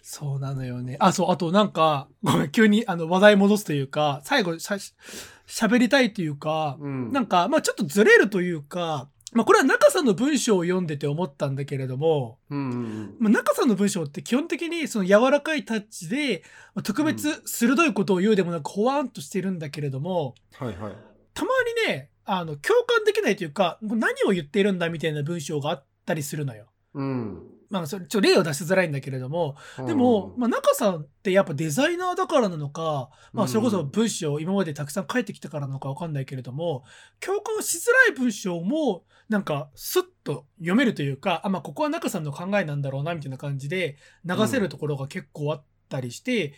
そうなのよね。あ、そう、あとなんか、ごめん、急にあの話題戻すというか、最後しゃ、喋りたいというか、うん。なんか、まあちょっとずれるというか、まあこれは中さんの文章を読んでて思ったんだけれども、うんうんうん。まあ、中さんの文章って基本的にその柔らかいタッチで、まあ特別鋭いことを言うでもなく、ほわーんとしてるんだけれども、はいはい。たまにね、あの、共感できないというか、何を言っているんだみたいな文章があったりするのよ。うん。まあ、それ、ちょ、例を出しづらいんだけれども、でも、まあ、中さんってやっぱデザイナーだからなのか、まあ、それこそ文章を今までたくさん書いてきたからなのかわかんないけれども、共感しづらい文章も、なんか、スッと読めるというか、あ、まあ、ここは中さんの考えなんだろうな、みたいな感じで流せるところが結構あったりして。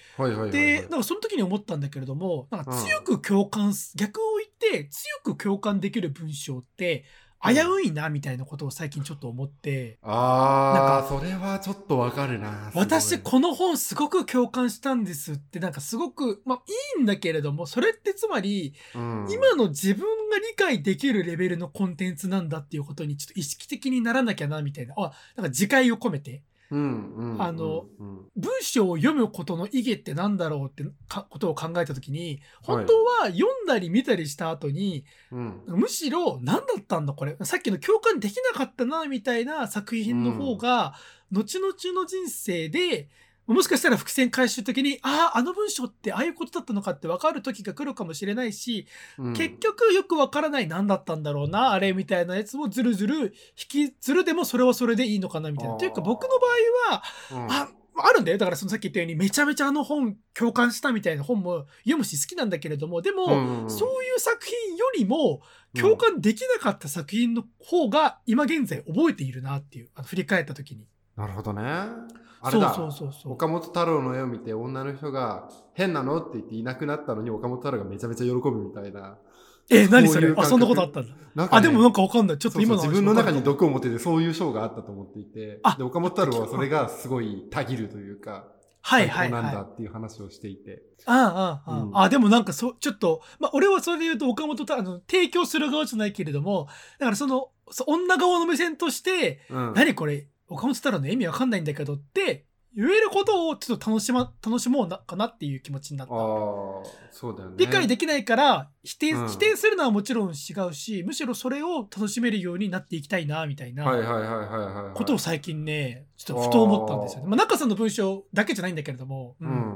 で、なんかその時に思ったんだけれども、なんか強く共感す、逆を言って強く共感できる文章って、危ういな、みたいなことを最近ちょっと思って、ああ、それはちょっとわかるな。私この本すごく共感したんですってなんかすごくまあいいんだけれどもそれってつまりうん今の自分が理解できるレベルのコンテンツなんだっていうことにちょっと意識的にならなきゃなみたいなあなんか自戒を込めてうんうん。あのうん、文章を読むことの意義ってなんだろうってかことを考えた時に本当は読んだり見たりした後に、うん。むしろ何だったんだこれ。さっきの共感できなかったなみたいな作品の方が、後々の人生でもしかしたら伏線回収的にあああの文章ってああいうことだったのかって分かる時が来るかもしれないし、うん。結局よく分からない何だったんだろうなあれみたいなやつもずるずる引きずるでもそれはそれでいいのかなみたいな。というか僕の場合はうん。ああるんだよ。だからそのさっき言ったようにめちゃめちゃあの本共感したみたいな本も読むし好きなんだけれどもでも、そういう作品よりも共感できなかった作品の方が今現在覚えているなっていうあの振り返った時に。なるほどね。あれだ。そうそうそうそう。岡本太郎の絵を見て女の人が変なのって言っていなくなったのに岡本太郎がめちゃめちゃ喜ぶみたいな。え何それ？あそんなことあったんだ、なんかねあでもなんかわかんない。ちょっと今のそうそう自分の中にど毒を持っててそういう章があったと思っていてあで岡本太郎はそれがすごいたぎるというかはいはいなんだっていう話をしていて、ああああ、うん。あでもなんかそちょっとまあ俺はそれで言うと岡本とあの提供する側じゃないけれどもだからそのそ女側の目線としてうん。何これ？岡本太郎の意味わかんないんだけどって言えることをちょっと楽し,、ま、楽しもうなかなっていう気持ちになった。そうだよね。理解できないから否定,、うん。否定するのはもちろん違うしむしろそれを楽しめるようになっていきたいなみたいなことを最近ねちょっとふと思ったんですよ。ね。まあ、中さんの文章だけじゃないんだけれども、ううんん、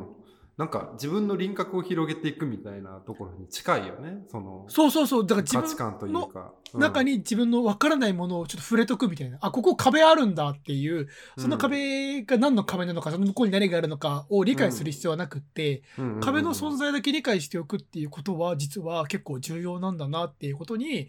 なんか自分の輪郭を広げていくみたいなところに近いよね。そのそうそうそう。だから価値観というか、うん。中に自分の分からないものをちょっと触れとくみたいな。あここ壁あるんだっていうその壁が何の壁なのかその向こうに何があるのかを理解する必要はなくって、壁の存在だけ理解しておくっていうことは実は結構重要なんだなっていうことに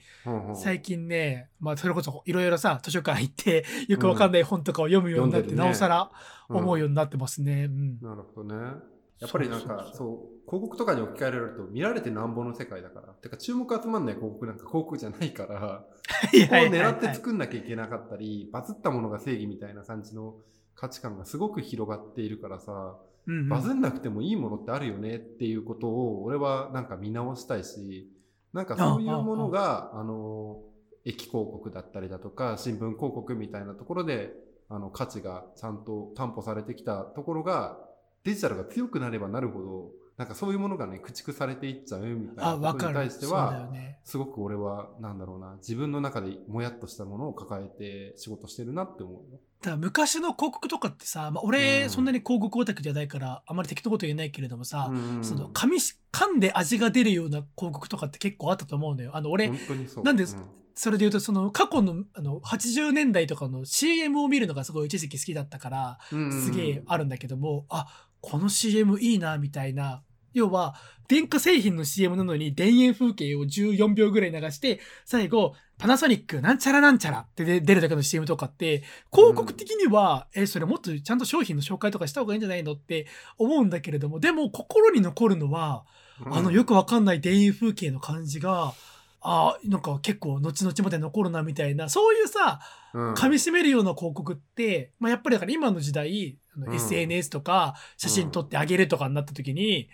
最近ね、まあ、それこそいろいろさ図書館行ってよくわかんない本とかを読むようになって、なおさらうん思うようになってますね。うん。なるほどねやっぱりなんかそう広告とかに置き換えられると見られてなんぼの世界だから。てか注目集まんない広告なんか広告じゃないから。はいここを狙って作んなきゃいけなかったりバズったものが正義みたいな感じの価値観がすごく広がっているからさうんうん。バズんなくてもいいものってあるよねっていうことを俺はなんか見直したいしなんかそういうものがあの駅広告だったりだとか新聞広告みたいなところであの価値がちゃんと担保されてきたところがデジタルが強くなればなるほどなんかそういうものがね駆逐されていっちゃうみたいあなことに対してはよね。すごく俺はなんだろうな自分の中でもやっとしたものを抱えて仕事してるなって思うよ。だ昔の広告とかってさ、まあ、俺、うんそんなに広告オタクじゃないからあまり適当なこと言えないけれどもさ、うんその噛みし噛んで味が出るような広告とかって結構あったと思うのよ。あの俺、本当にそうなんでうそれで言うとその過去のあの80年代とかの CM を見るのがすごい一時期好きだったからうんすげえあるんだけども、あこの CM いいなみたいな。要は電化製品の CM なのに田園風景を14秒ぐらい流して最後パナソニックなんちゃらなんちゃらってで出るだけの CM とかって広告的には、えそれもっとちゃんと商品の紹介とかした方がいいんじゃないのって思うんだけれどもでも心に残るのはあのよくわかんない田園風景の感じがあなんか結構後々まで残るなみたいなそういうさうん。噛み締めるような広告って、まあ、やっぱりだから今の時代うん。SNS とか写真撮ってあげるとかになった時に、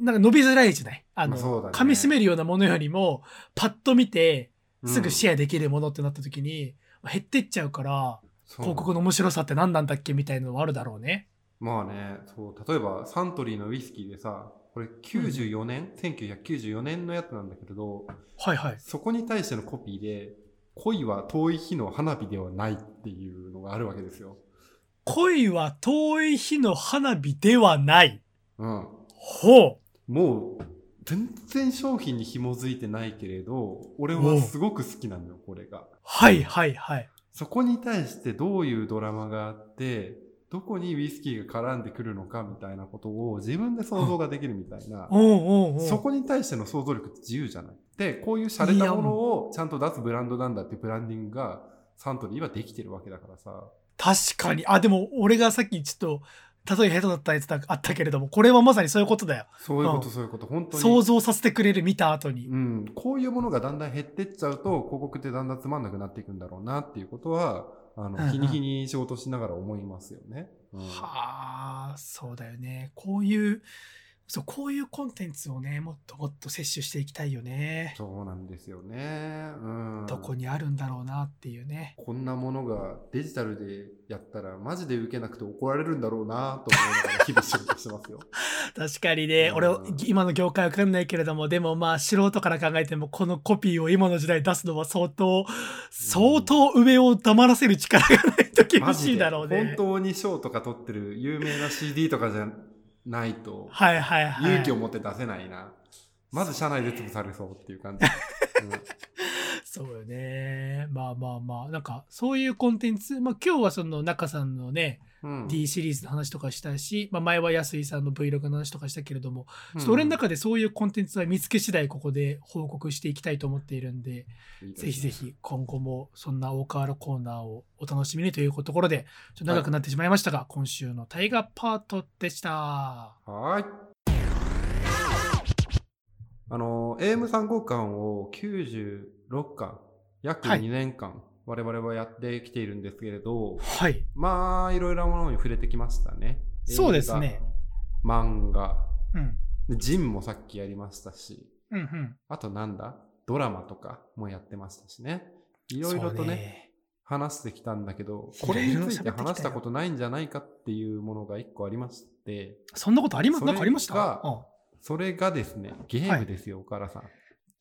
なんか伸びづらいじゃない？あの、まあね。噛み締めるようなものよりもパッと見てすぐシェェアできるものってなった時に、減ってっちゃうから広告の面白さって何なんだっけみたいなのはあるだろうね。まあねそう。例えばサントリーのウイスキーでさこれ94年、1994年のやつなんだけれどはいはい。そこに対してのコピーで恋は遠い日の花火ではないっていうのがあるわけですよ。恋は遠い日の花火ではない。うん、ほう。もう全然商品に紐づいてないけれど俺はすごく好きなのよこれが。はいはいはい。そこに対してどういうドラマがあってどこにウイスキーが絡んでくるのかみたいなことを自分で想像ができるみたいな。そこに対しての想像力って自由じゃない。で、こういう洒落たものをちゃんと出すブランドなんだってブランディングがサントリーはできてるわけだからさ。確かに。あ、でも俺がさっきちょっと、例え下手だったやつだあったけれども、これはまさにそういうことだよ。そういうこと、うんそういうこと。本当に。想像させてくれる見た後に。うん。こういうものがだんだん減ってっちゃうと、広告ってだんだんつまんなくなっていくんだろうなっていうことは、あの、うんうん日に日に仕事しながら思いますよね。うんはあ、そうだよね。こういう、そう、こういうコンテンツをね、もっともっと摂取していきたいよね。そうなんですよね。うん。どこにあるんだろうなっていうね。こんなものがデジタルでやったらマジで受けなくて怒られるんだろうなと思いながら日々仕事してますよ。確かにね、うん俺、今の業界わかんないけれども、でもまあ、素人から考えても、このコピーを今の時代出すのは相当、相当上を黙らせる力がないと厳しいだろうね。本当に賞とか取ってる有名な CD とかじゃないとはいはいはい。勇気を持って出せないな。まず社内で潰されそうっていう感じ。そうよね。まあまあまあ、なんか、そういうコンテンツ、まあ今日はその中さんのね、うん、D シリーズの話とかしたし、まあ前は安井さんの Vlog の話とかしたけれども、うんちょっと俺の中でそういうコンテンツは見つけ次第ここで報告していきたいと思っているんで、いいですねぜひぜひ今後もそんな大河原コーナーをお楽しみにというところで、ちょっと長くなってしまいましたが、今週の大河パートでした。はーい。あの、AM3 号館を96巻、約はい2年間、我々はやってきているんですけれど、はい。まあ、いろいろなものに触れてきましたね。そうですね。漫画。うん。でジンもさっきやりましたし、うんうん。あとなんだ？ドラマとかもやってましたしね。いろいろとそうね、話してきたんだけど、いこれについて話したことないんじゃないかっていうものが一個ありまして、そんなことありますなんかありました？それがですね、ゲームですよ、岡原さん。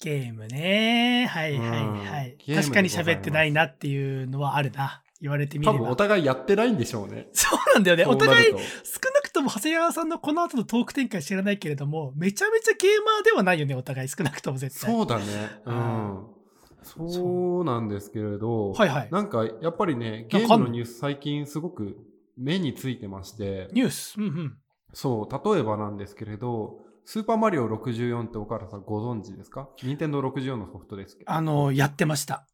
ゲームね。はいはいはい。うん確かに喋ってないなっていうのはあるな。言われてみれば。多分お互いやってないんでしょうね。そうなんだよね。お互い、少なくとも長谷川さんのこの後のトーク展開知らないけれども、めちゃめちゃゲーマーではないよね、お互い。少なくとも絶対。そうだね。ううんん。そうなんですけれど、はいはい。なんかやっぱりね、ゲームのニュース最近すごく目についてまして、ニュース？うんうん。そう、例えばなんですけれど、スーパーマリオ64って岡原さんご存知ですか？任天堂64のソフトですけど。あの、やってました。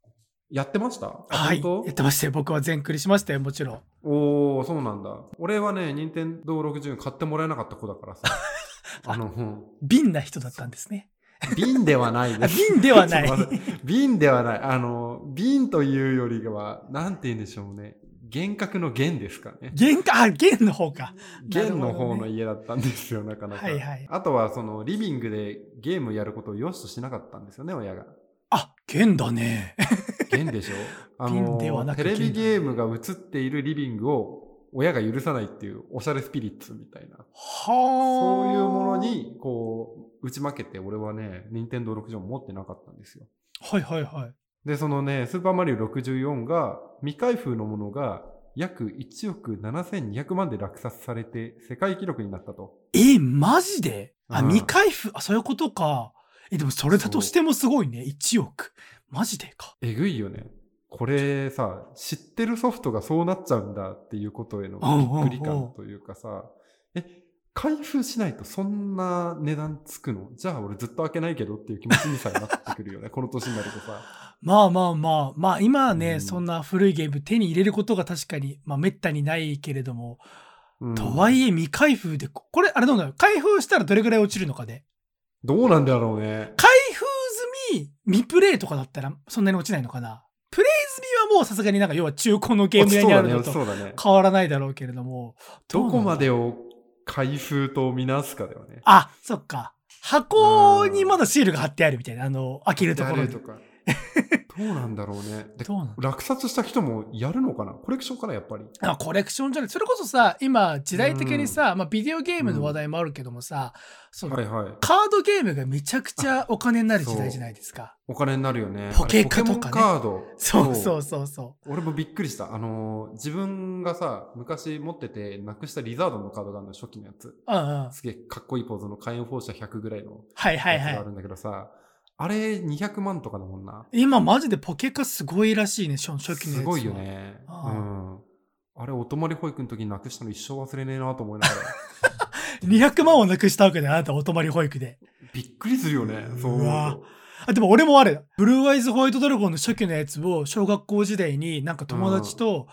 やってました？あはい。本やってましたよ。僕は全クリしましたよ、もちろん。当おー、そうなんだ。俺はね、任天堂64買ってもらえなかった子だからさ。あの、うん瓶な人だったんですね。瓶ではないあです。瓶ではない ちょっと待って瓶ではない。あの、瓶というよりは、なんて言うんでしょうね。幻覚の幻ですかね。玄関、あ、玄の方か。弦の方の家だったんですよ、なかなか。はいはいあとは、その、リビングでゲームやることを良しとしなかったんですよね、親が。あ、玄だね。弦でしょ？あ弦のではなくテレビゲームが映っているリビングを親が許さないっていう、おしゃれスピリッツみたいな。はあ。そういうもの。に、こう、打ち負けて、俺はね、任天堂64持ってなかったんですよ。はいはいはい。で、そのね、スーパーマリオ64が、未開封のものが、約1億7200万で落札されて、世界記録になったと。え、マジで？あ、うん未開封、あ、そういうことか。え、でもそれだとしてもすごいね。1億。マジでか。えぐいよね。これさ、知ってるソフトがそうなっちゃうんだっていうことへのびっくり感というかさ、え、開封しないとそんな値段つくの？じゃあ俺ずっと開けないけどっていう気持ちにさえなってくるよね。この年になるとさ。まあまあまあ、まあ今はね、うんそんな古いゲーム手に入れることが確かに、まあめったにないけれども、うんとはいえ未開封で、ここれ、あれどうなの？開封したらどれぐらい落ちるのかで。どうなんだろうね。開封済み、未プレイとかだったらそんなに落ちないのかな？プレイ済みはもうさすがになんか要は中古のゲーム屋にあるのと落ちそうだね。落ちそうだね。変わらないだろうけれども。どこまでを開封とみなすかではね。あ、そっか。箱にまだシールが貼ってあるみたいな、あの、開けるところに。どうなんだろうね。でどうな落札した人もやるのかな？コレクションかなやっぱり。あコレクションじゃない。それこそさ、今、時代的にさ、まあ、ビデオゲームの話題もあるけどもさ、その、はいはい。カードゲームがめちゃくちゃお金になる時代じゃないですか。お金になるよね。ポケカとかねカード。そうそうそうそ俺もびっくりした。あのー自分がさ、昔持ってて、なくしたリザードのカードがあるの、初期のやつ。う。うんうん。すげえかっこいいポーズの火炎放射100ぐらいのはいはいはい。あるんだけどさ、あれ200万とかだもんな。今マジでポケカすごいらしいね、初初期のやつは。すごいよ。ね。うん。あれ、お泊まり保育の時になくしたの一生忘れねえなと思いながら。200万をなくしたわけで、あなたお泊まり保育で。びっくりするよね。そうわと。あ、でも俺もあれ、ブルーアイズホワイトドラゴンの初期のやつを小学校時代になんか友達と、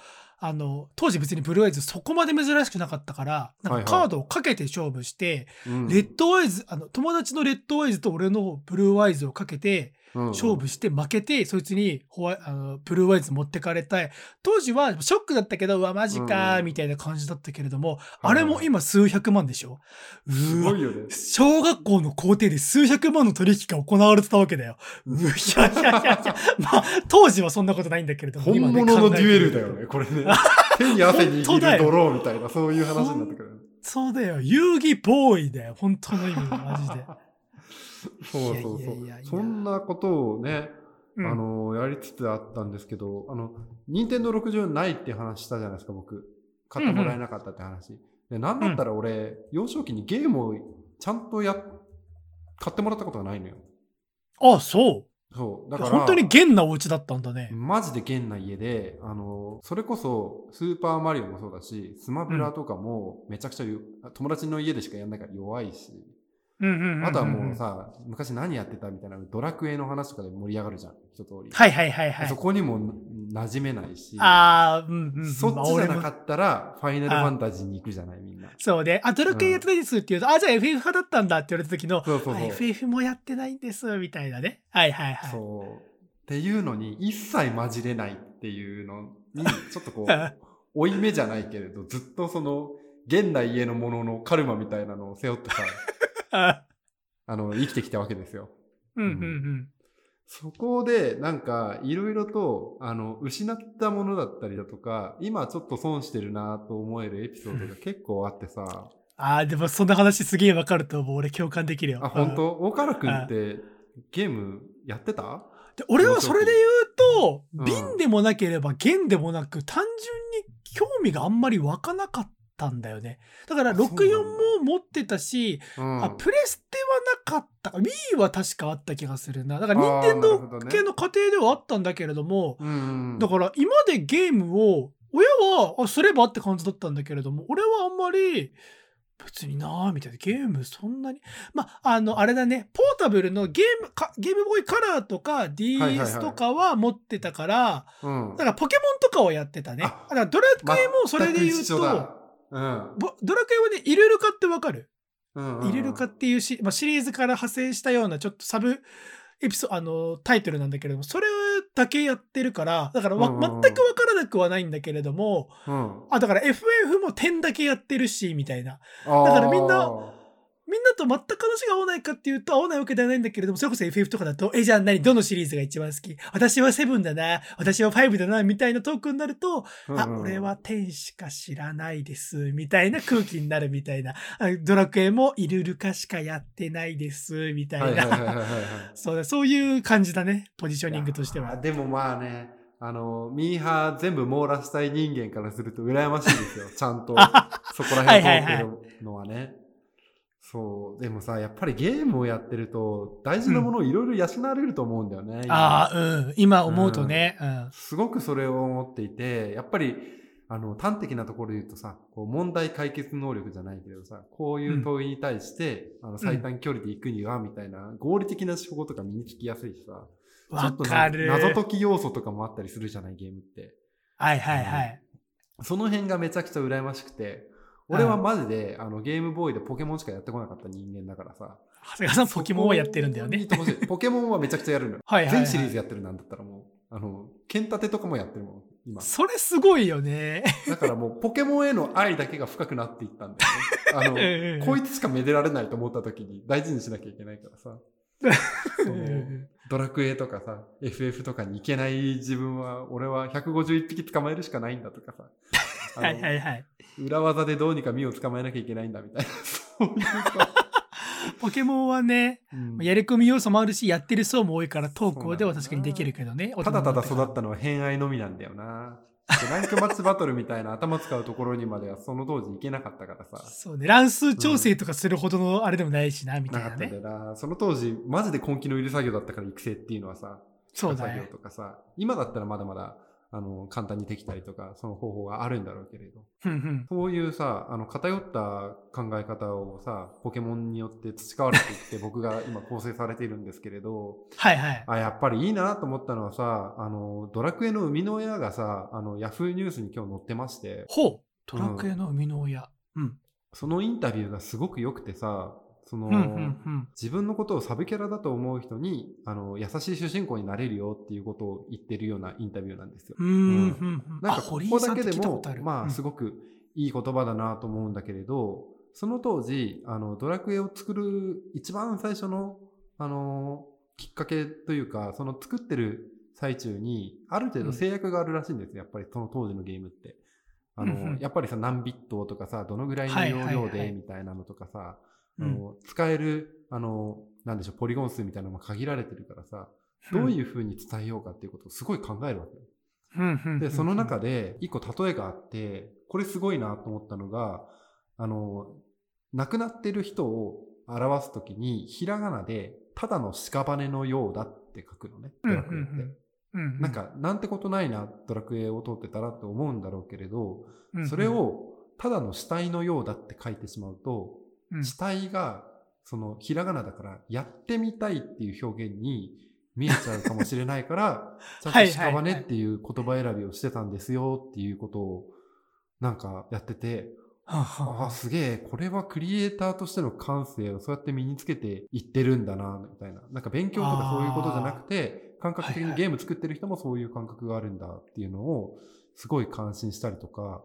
あの、当時別にブルーアイズそこまで珍しくなかったから、なんかカードをかけて勝負して、うん。レッドアイズ、あの、友達のレッドアイズと俺のブルーアイズをかけて、うん勝負して負けて、そいつにホワイあのブルーアイズ持ってかれたい。当時はショックだったけど、うわ、マジかみたいな感じだったけれども、はいあれも今数百万でしょすうわごいよね。小学校の校庭で数百万の取引が行われてたわけだよ。ういやいやいやいや、まあ、当時はそんなことないんだけれども。本物のデュエルだよ。ね、これね。手に汗握るドローみたいな、そういう話になってくる。とそうだよ。遊戯ボーイだよ。本当の意味で、マジで。そうそうそうや。そんなことをね、うんあの、やりつつあったんですけど、あの、任天堂64ないって話したじゃないですか、僕。買ってもらえなかったって話。で、なんだったら俺、幼少期にゲームをちゃんとや、買ってもらったことがないのよ。あ、そう。そう。だから、本当に現なお家だったんだね。マジで現な家で、あの、それこそ、スーパーマリオもそうだし、スマブラとかもめちゃくちゃよ、友達の家でしかやんないから弱いし、うんうんうんうん。あとはもうさ、昔何やってたみたいなドラクエの話とかで盛り上がるじゃん、一通り。はいはいはいはいそ。こにも馴染めないし、ああ、うんうんうん。そっちじゃなかまあったら、ファイナルファンタジーに行くじゃない、みんな。そうで、あ、ドラクエやってないですって言うと、あ、じゃあ FF 派だったんだって言われた時の、そうそうそうあ FF もやってないんです、みたいなね。はいはいはい。そう。っていうのに、一切混じれないっていうのに、ちょっとこう、負い目じゃないけれど、ずっとその、現代家のもののカルマみたいなのを背負ってさ、ああの、生きてきたわけですよ。うんうんうん。そこでなんかいろいろとあの失ったものだったりだとか今ちょっと損してるなと思えるエピソードが 結構あってさああ、でもそんな話すげえわかると思う。俺共感できるよ。あ本当？うん大原くんってゲームやってた？で俺はそれで言うと、うん瓶でもなければ弦でもなく、単純に興味があんまり湧かなかったんだよね。だからそうなんだ64も持ってたし、うんあ、プレステはなかったか。Wii は確かあった気がするな。だから任天堂系の家庭ではあったんだけれども、うんうんだから今でゲームを、親は、あ、すればって感じだったんだけれども、俺はあんまり、別になぁ、みたいな。ゲームそんなに。まあ、あの、あれだね、ポータブルのゲームか、ゲームボーイカラーとか DS とかは持ってたから、うんだからポケモンとかをやってたね。だあからドラクエもそれで言うと、うん。ぼドラクエはね、イルルカってわかる。うんうんイルルカっていうし、まあ、シリーズから派生したようなちょっとサブエピソあのタイトルなんだけれどもそれだけやってるからだから全く分からなくはないんだけれどもうん。あだから FF も点だけやってるしみたいな。だからみんなみんなと全く話が合わないかっていうと合わないわけではないんだけれどもそれこそ FF とかだとえじゃあ何？どのシリーズが一番好き？私は7だな。私は5だなみたいなトークになるとあ、俺は10しか知らないです、みたいな空気になるみたいな。あドラクエもイルルカしかやってないです、みたいはいはいはいはいな。はい。そうだ、そういう感じだね、ポジショニングとしては。でもまあねあのミーハー全部網羅したい人間からすると羨ましいですよ。ちゃんと そこら辺通ってるのはねそうでもさやっぱりゲームをやってると大事なものをいろいろ養われると思うんだよね、今ああ、うん。今思うとね。うん。すごくそれを思っていてやっぱりあの端的なところで言うとさこう問題解決能力じゃないけどさこういう問いに対して、あの最短距離で行くにはみたいな合理的な手法とか身につきやすいしさちょわっとなかる。謎解き要素とかもあったりするじゃないゲームってはいはいはい。その辺がめちゃくちゃ羨ましくて俺はマジで、あのゲームボーイでポケモンしかやってこなかった人間だからさ。長谷川さん、ポケモンをやってるんだよね。ポケモンはめちゃくちゃやるのよ。はいはいはい。全シリーズやってるなんだったらも。うあの剣立てとかもやってるもん今。それすごいよね。だからもうポケモンへの愛だけが深くなっていったんだよね。あの、こいつしかめでられないと思った時に大事にしなきゃいけないからさ。そのドラクエとかさ、FF とかに行けない自分は、俺は151匹捕まえるしかないんだとかさ。はいはいはい。裏技でどうにかミを捕まえなきゃいけないんだみたいな。ポケモンはね、うんやり込み要素もあるし、やってる層も多いから、投稿では確かにできるけどね。ただただ育たったのは偏愛のみなんだよな。でランクマッチバトルみたいな頭使うところにまではその当時行けなかったからさ。そうね、乱数調整とかするほどのあれでもないしな、みたなねないかった。その当時、マジで根気のいる作業だったから育成っていうのはさ、そうだ作業ね。とかさ、今だったらまだまだ、あの、簡単にできたりとか、その方法があるんだろうけれど。そういうさ、あの、偏った考え方をさ、ポケモンによって培われていって、僕が今構成されているんですけれど、はいはい。あ、やっぱりいいなと思ったのはさ、あの、ドラクエの生みの親がさ、あの、ヤフーニュースに今日載ってまして、ほう。ドラクエの生みの親。うん。そのインタビューがすごく良くてさ、その、うんうんうん。自分のことをサブキャラだと思う人にあの優しい主人公になれるよっていうことを言ってるようなインタビューなんですよ。うーん、うん、うん。なんかここだけでもあまあうんすごくいい言葉だなと思うんだけれどその当時あのドラクエを作る一番最初のあのきっかけというかその作ってる最中にある程度制約があるらしいんですよ、やっぱりその当時のゲームって。あのうんうんやっぱりさ何ビットとかさどのぐらいのはい容量でみたいなのとかさ、うんあの使えるあのなんでしょうポリゴン数みたいなのも限られてるからさどういうふうに伝えようかっていうことをすごい考えるわけよ。で、その中で一個例えがあって、これすごいなと思ったのが、あの、亡くなってる人を表すときに、ひらがなで、ただの屍のようだって書くのね、ドラクエって。なんか、なんてことないな、ドラクエを通ってたらって思うんだろうけれど、それを、ただの死体のようだって書いてしまうと、うん死体が、その、ひらがなだから、やってみたいっていう表現に見えちゃうかもしれないから、ちゃんとはい。はいはい屍っていう言葉選びをしてたんですよっていうことを、なんかやってて、はあはあ。すげえ、これはクリエイターとしての感性をそうやって身につけていってるんだな、みたいな。なんか勉強とかそういうことじゃなくて、感覚的にゲーム作ってる人もそういう感覚があるんだっていうのを、すごい感心したりとか、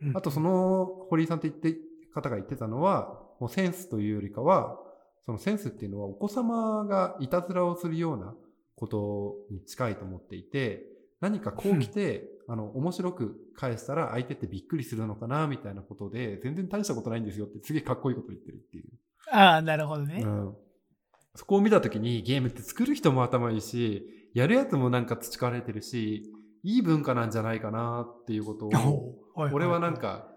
うん。あとその堀井さんって言って方が言ってたのは、もうセンスというよりかは、そのセンスっていうのはお子様がいたずらをするようなことに近いと思っていて、何かこう来て、あの、面白く返したら相手ってびっくりするのかな、みたいなことで、全然大したことないんですよって、すげえかっこいいこと言ってるっていう。ああ、なるほどね。うん。そこを見たときにゲームって作る人も頭いいし、やるやつもなんか培われてるし、いい文化なんじゃないかなっていうことを、俺はなんか、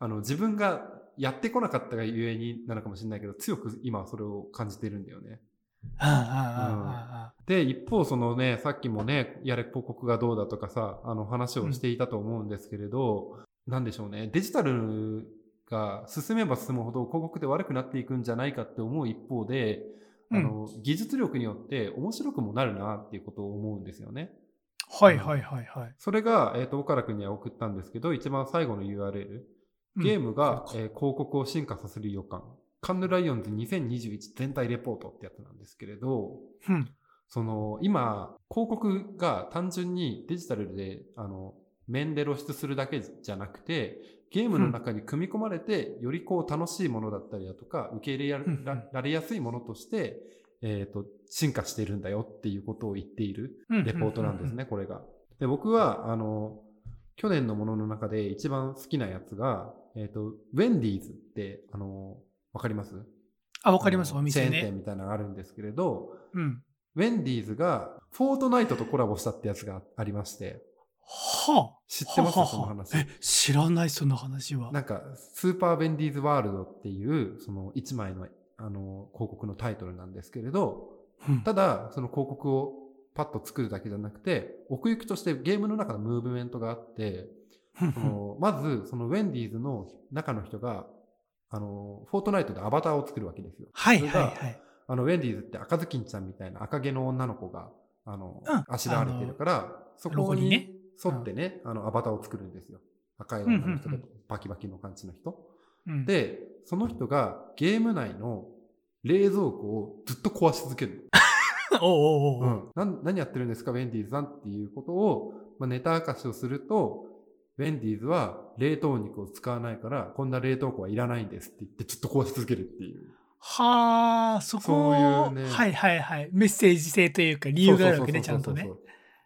あの、自分がやってこなかったがゆえになのかもしれないけど、強く今はそれを感じてるんだよね。で、一方そのね、さっきもね、やれ広告がどうだとかさ、あの話をしていたと思うんですけれど、なんでしょうね、デジタルが進めば進むほど広告で悪くなっていくんじゃないかって思う一方で、あの、技術力によって面白くもなるなっていうことを思うんですよね。はいはいはいはい。それが、えっ、と、岡田君には送ったんですけど、一番最後の URL。ゲームが、うんえー広告を進化させる予感。カンヌライオンズ2021全体レポートってやつなんですけれど、うん。その、今、広告が単純にデジタルで、あの、面で露出するだけじゃなくて、ゲームの中に組み込まれて、よりこう楽しいものだったりだとか、受け入れらられやすいものとして、えっ、と、進化しているんだよっていうことを言っているうんレポートなんですね、これが。で、僕は、あの、去年のものの中で一番好きなやつが、えっ、と、ウェンディーズって、あの、わかります？あ、わかります、お店チェーン店ね。みたいなのがあるんですけれど、うん。ウェンディーズがフォートナイトとコラボしたってやつがありまして、はあ。知ってます？その話。え、知らない、その話は。なんか、スーパーウェンディーズワールドっていう、その一枚の、あの、広告のタイトルなんですけれど、うんただ、その広告をパッと作るだけじゃなくて、奥行きとしてゲームの中のムーブメントがあって、そのまず、そのウェンディーズの中の人が、あの、フォートナイトでアバターを作るわけですよ。はいはいはい。あの、ウェンディーズって赤ずきんちゃんみたいな赤毛の女の子が、あの、うんあしらわれてるから、そロこに沿ってね、あの、アバターを作るんですよ。赤い女の人でうんうんうんバキバキの感じの人。うん、で、その人がゲーム内の冷蔵庫をずっと壊し続ける おうおうおうの。うん。なん何やってるんですか、ウェンディーズさんっていうことを、まあ、ネタ明かしをすると、ウェンディーズは冷凍肉を使わないから、こんな冷凍庫はいらないんですって言って、ずっと壊し続けるっていう。はあ、そこそういうねはいはいはい。メッセージ性というか理由があるわけね、ちゃんとね。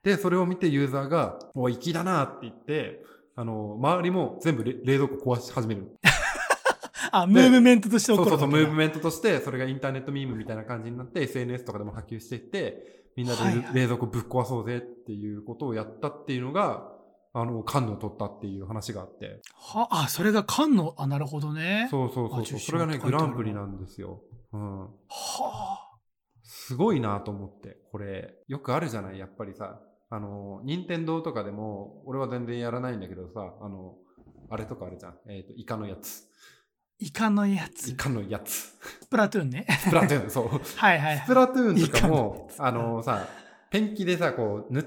で、それを見てユーザーが、おい、粋だなって言って、あの、周りも全部れ冷蔵庫壊し始める。あ、ムーブメントとして起こるそうそうそう、ムーブンメントとして、それがインターネットミームみたいな感じになって、SNS とかでも波及していって、みんなで冷蔵庫ぶっ壊そうぜっていうことをやったっていうのが、あの、カンヌを取ったっていう話があって。はあ、それが缶の、あ、なるほどね。そうそうそうそう。それがね、グランプリなんですよ。うん。はあ。すごいなと思って。これ、よくあるじゃないやっぱりさ。あの、任天堂とかでも、俺は全然やらないんだけどさ、あの、あれとかあるじゃん。えっ、と、イカのやつ。イカのやつ。イカのやつ。スプラトゥーンね。スプラトゥーン、そう。はいはいはい。スプラトゥーンとかも、あのさ、ペンキでさ、こう、ぬ、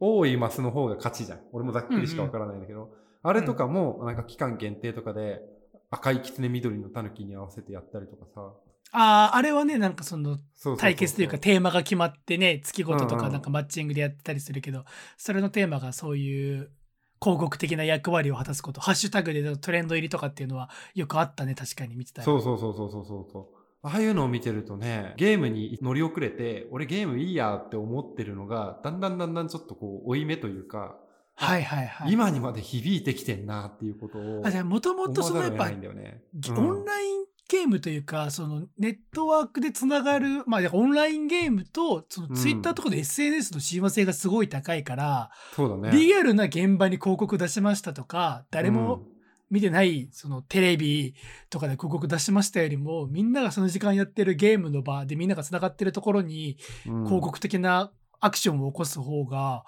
多いマスの方が勝ちじゃん。俺もざっくりしかわからないんだけど、あれとかも、なんか期間限定とかで、赤いキツネ緑のタヌキに合わせてやったりとかさ。ああ、あれはね、なんかその対決というかテーマが決まってね、月ごととうんうんかなんかマッチングでやってたりするけど、それのテーマがそういう広告的な役割を果たすこと、ハッシュタグでトレンド入りとかっていうのはよくあったね、確かに見てたそうそうそうそうそうそう。ああいうのを見てるとね、ゲームに乗り遅れて、俺ゲームいいやって思ってるのが、だんだんだんだんちょっとこう、追い目というか、はいはいはい。今にまで響いてきてんなっていうことを、あじゃあもとも思とそのやっぱうん。オンラインゲームというか、そのネットワークでつながる、まあ、オンラインゲームと、そのうん。ツイッターとかで SNS の親和性がすごい高いから、そうだね。リアルな現場に広告出しましたとか、誰も見てない、そのテレビとかで広告出しましたよりも、みんながその時間やってるゲームの場でみんながつながってるところに、うん、広告的なアクションを起こす方が、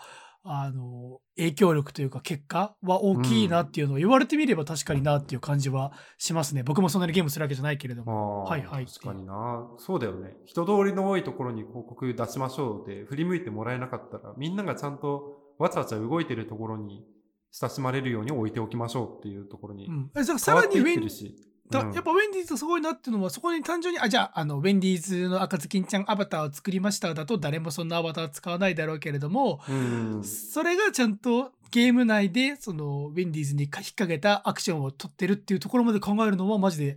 あの、影響力というか結果は大きいなっていうのを言われてみれば確かになっていう感じはしますね。僕もそんなにゲームするわけじゃないけれども。はいはい確かにな。そうだよね。人通りの多いところに広告出しましょうで、振り向いてもらえなかったら、みんながちゃんとわちゃわちゃ動いてるところに親しまれるように置いておきましょうっていうところにうん。えじゃあさらにウェンてるし。うんだやっぱウェンディーズすごいなっていうのはそこに単純にあじゃああのウェンディーズの赤ずきんちゃんアバターを作りましただと誰もそんなアバター使わないだろうけれども、うん。それがちゃんとゲーム内でそのウェンディーズに引っ掛けたアクションを取ってるっていうところまで考えるのはマジで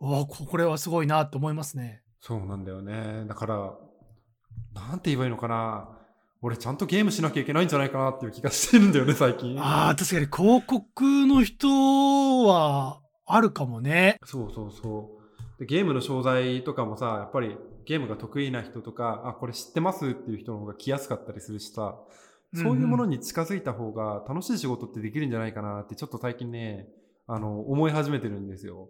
わあこれはすごいなと思いますね。そうなんだよね。だから、なんて言えばいいのかな。俺ちゃんとゲームしなきゃいけないんじゃないかなっていう気がしてるんだよね、最近。ああ、確かに広告の人はあるかもね。そうそうそう。でゲームの商材とかもさ、やっぱりゲームが得意な人とか、あ、これ知ってますっていう人の方が来やすかったりするしさ、そういうものに近づいた方が楽しい仕事ってできるんじゃないかなってちょっと最近ね、あの、思い始めてるんですよ。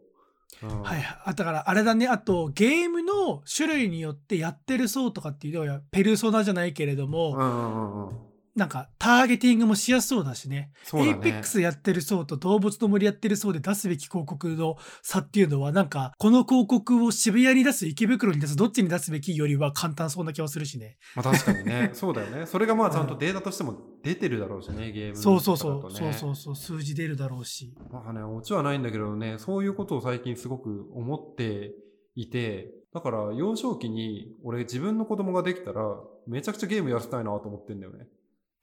うんはい。あ、だからあれだね。あと、ゲームの種類によってやってる層とかっていうのは、ペルソナじゃないけれども。なんかターゲティングもしやすそうだしね。そうだね。エイペックスやってる層と動物の森やってる層で出すべき広告の差っていうのは、なんか、この広告を渋谷に出す、池袋に出す、どっちに出すべきよりは簡単そうな気はするしね。まあ確かにね。そうだよね。それがまあちゃんとデータとしても出てるだろうしね、ゲームそうそうそう。そうそうそう。数字出るだろうし。まあね、オチはないんだけどね、そういうことを最近すごく思っていて、だから幼少期に俺自分の子供ができたら、めちゃくちゃゲームやらせたいなと思ってんだよね。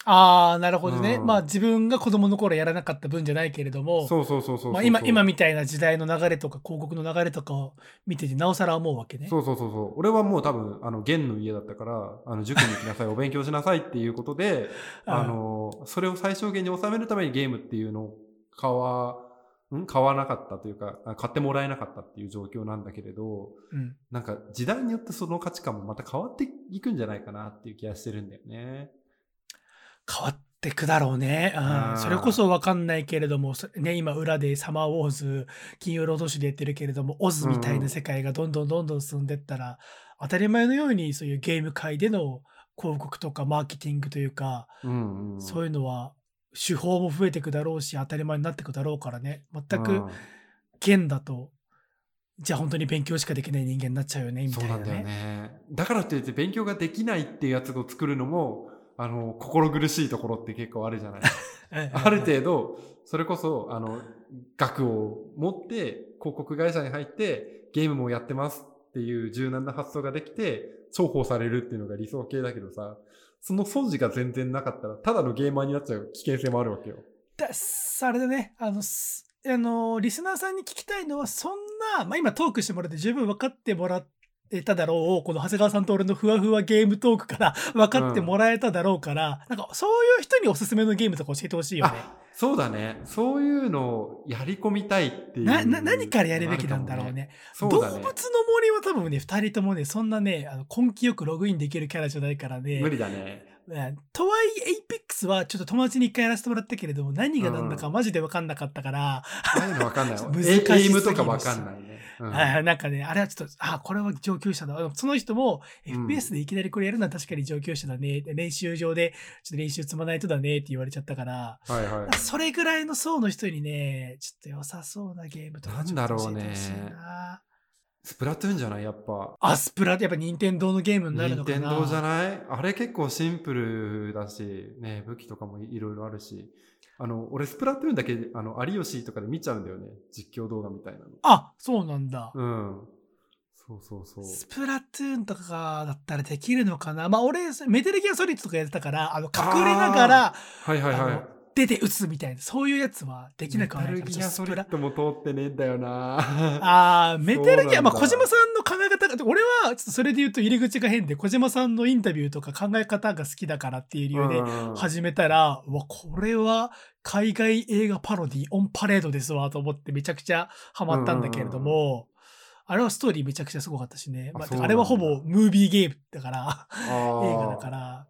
ああ、なるほどね。うんまあ自分が子供の頃やらなかった分じゃないけれども、そうそうそうそうそう。まあ今、今みたいな時代の流れとか広告の流れとかを見てて、なおさら思うわけね。そうそうそうそう。俺はもう多分、あの、弦の家だったから、あの、塾に行きなさい、お勉強しなさいっていうことで、あの、それを最小限に収めるためにゲームっていうのを買わ、ん？買わなかったというか、あ買ってもらえなかったっていう状況なんだけれど、うん。なんか時代によってその価値観もまた変わっていくんじゃないかなっていう気がしてるんだよね。変わってくだろうね。うん、それこそわかんないけれども、そね、今裏でサマーウォーズ、金曜ロードショーでやってるけれども、オズみたいな世界がどんどんどんどん進んでったら、当たり前のようにそういうゲーム界での広告とかマーケティングというか、うんうん。そういうのは手法も増えていくだろうし、当たり前になっていくだろうからね。全くうん現だと、じゃあ本当に勉強しかできない人間になっちゃうよね、みたいなね。そうなんだよね。だからといって勉強ができないっていうやつを作るのも、あの、心苦しいところって結構あるじゃない。ある程度、それこそ、あの、額を持って、広告会社に入って、ゲームもやってますっていう柔軟な発想ができて、重宝されるっていうのが理想形だけどさ、その素地が全然なかったら、ただのゲーマーになっちゃう危険性もあるわけよ。だあれだね、あの、すあの、リスナーさんに聞きたいのは、そんな、まあ今トークしてもらって十分分かってもらえただろう、この長谷川さんと俺のふわふわゲームトークから 分かってもらえただろうから、なんかそういう人におすすめのゲームとか教えてほしいよね。あ、そうだね。そういうのをやり込みたいっていう。な、な、何からやるべきなんだろうね。動そうだね。物の森は多分ね、二人ともね、そんなね、あの根気よくログインできるキャラじゃないからね。無理だね。うんとはいえ、エイペックスはちょっと友達に一回やらせてもらったけれども、何が何だかマジで分かんなかったから、ああいうのわかんない？わ。難しすぎるしエイムとかわかんないね。うんはいなんかね、あれはちょっと、あ、これは上級者だ。その人も、うん FPS でいきなりこれやるのは確かに上級者だね。練習場で、ちょっと練習積まないとだねって言われちゃったから、はいはい。それぐらいの層の人にね、ちょっと良さそうなゲームとかなんだろうねスプラトゥーンじゃない？やっぱ。アスプラってやっぱ任天堂のゲームになる任のかな天堂じゃない？あれ結構シンプルだし、ね、武器とかもいろいろあるし。あの、俺スプラトゥーンだけ、あの、有吉とかで見ちゃうんだよね。実況動画みたいなの。あ、そうなんだ。うん。そうそうそう。スプラトゥーンとかだったらできるのかなまあ俺、メテルギアソリッドとかやってたから、あの、隠れながら、はいはいはい。出て撃つみたいな、そういうやつはできなくはないからメタルギアソリスプラッドも通ってねえんだよな。ああ、メテルギア、まあ小島さんの考え方が、俺はちょっとそれで言うと入り口が変で、小島さんのインタビューとか考え方が好きだからっていう理由でうん。始めたら、うわ、これは海外映画パロディオンパレードですわと思ってめちゃくちゃハマったんだけれども、あれはストーリーめちゃくちゃすごかったしね。まあ、あれはほぼムービーゲームだから、映画だから。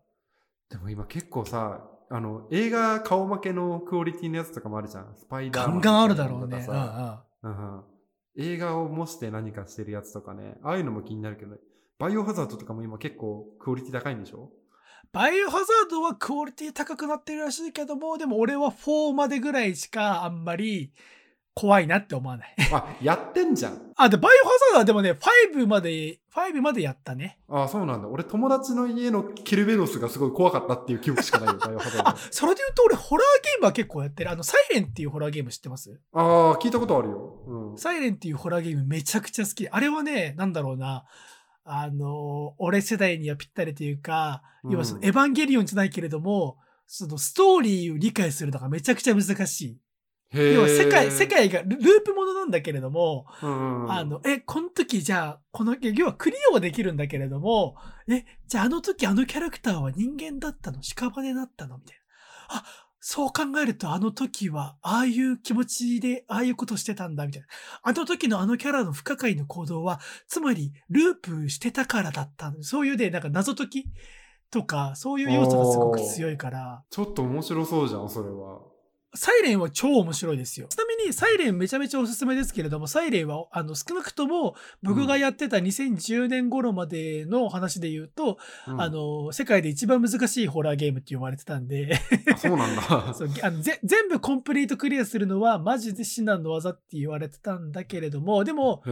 でも今結構さ、あの、映画顔負けのクオリティのやつとかもあるじゃん。スパイダーマンガンガンあるだろうね。とかさうんうん映画を模して何かしてるやつとかね。ああいうのも気になるけど、バイオハザードとかも今結構クオリティ高いんでしょ？バイオハザードはクオリティ高くなってるらしいけども、でも俺は4までぐらいしかあんまり怖いなって思わない。あ、やってんじゃん。あ、で、バイオハザードはでもね、5まで、5までやったね。あそうなんだ。俺友達の家のケルベロスがすごい怖かったっていう記憶しかないよ、バイオハザードあ。、それで言うと俺ホラーゲームは結構やってる。あの、サイレンっていうホラーゲーム知ってます？ああ、聞いたことあるよ。うん。サイレンっていうホラーゲームめちゃくちゃ好き。あれはね、なんだろうな。あの、俺世代にはぴったりというか、うん要はそのエヴァンゲリオンじゃないけれども、そのストーリーを理解するのがめちゃくちゃ難しい。要は世界、世界がルループものなんだけれども、うんうんあの、え、この時じゃあ、この、要はクリアはできるんだけれども、え、じゃああの時あのキャラクターは人間だったの？屍だったの？みたいな。あ、そう考えるとあの時は、ああいう気持ちで、ああいうことしてたんだ、みたいな。あの時のあのキャラの不可解の行動は、つまり、ループしてたからだったの。そういうね、なんか謎解きとか、そういう要素がすごく強いから、ちょっと面白そうじゃんそれはサイレンは超面白いですよ。ちなみに、サイレンめちゃめちゃおすすめですけれども、サイレンは、あの、少なくとも、僕がやってた2010年頃までの話で言うと、うんあの、世界で一番難しいホラーゲームって呼ばれてたんで、あそうなんだ そうあのぜ全部コンプリートクリアするのはマジで至難の技って言われてたんだけれども、でも、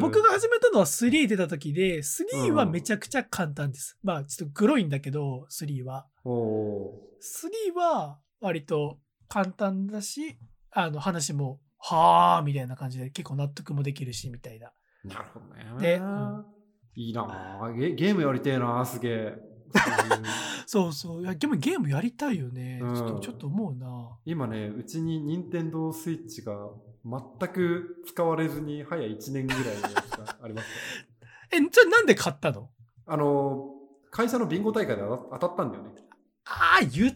僕が始めたのは3出た時で、3はめちゃくちゃ簡単です。まあ、ちょっとグロいんだけど、3は。おお3は割と簡単だし、あの話も、はあみたいな感じで結構納得もできるし、みたいな。ーなるほどね。でうん。いいなあ。ゲゲームやりてえなすげえ。そうそう。いや、でもゲームやりたいよね。うん。ちょっと、ちょっと思うな。今ねうちに任天堂スイッチが全く使われずに早1年ぐらいあります。え、じゃあなんで買ったの？あの会社のビンゴ大会で当た当たったんだよね。ああ、言っ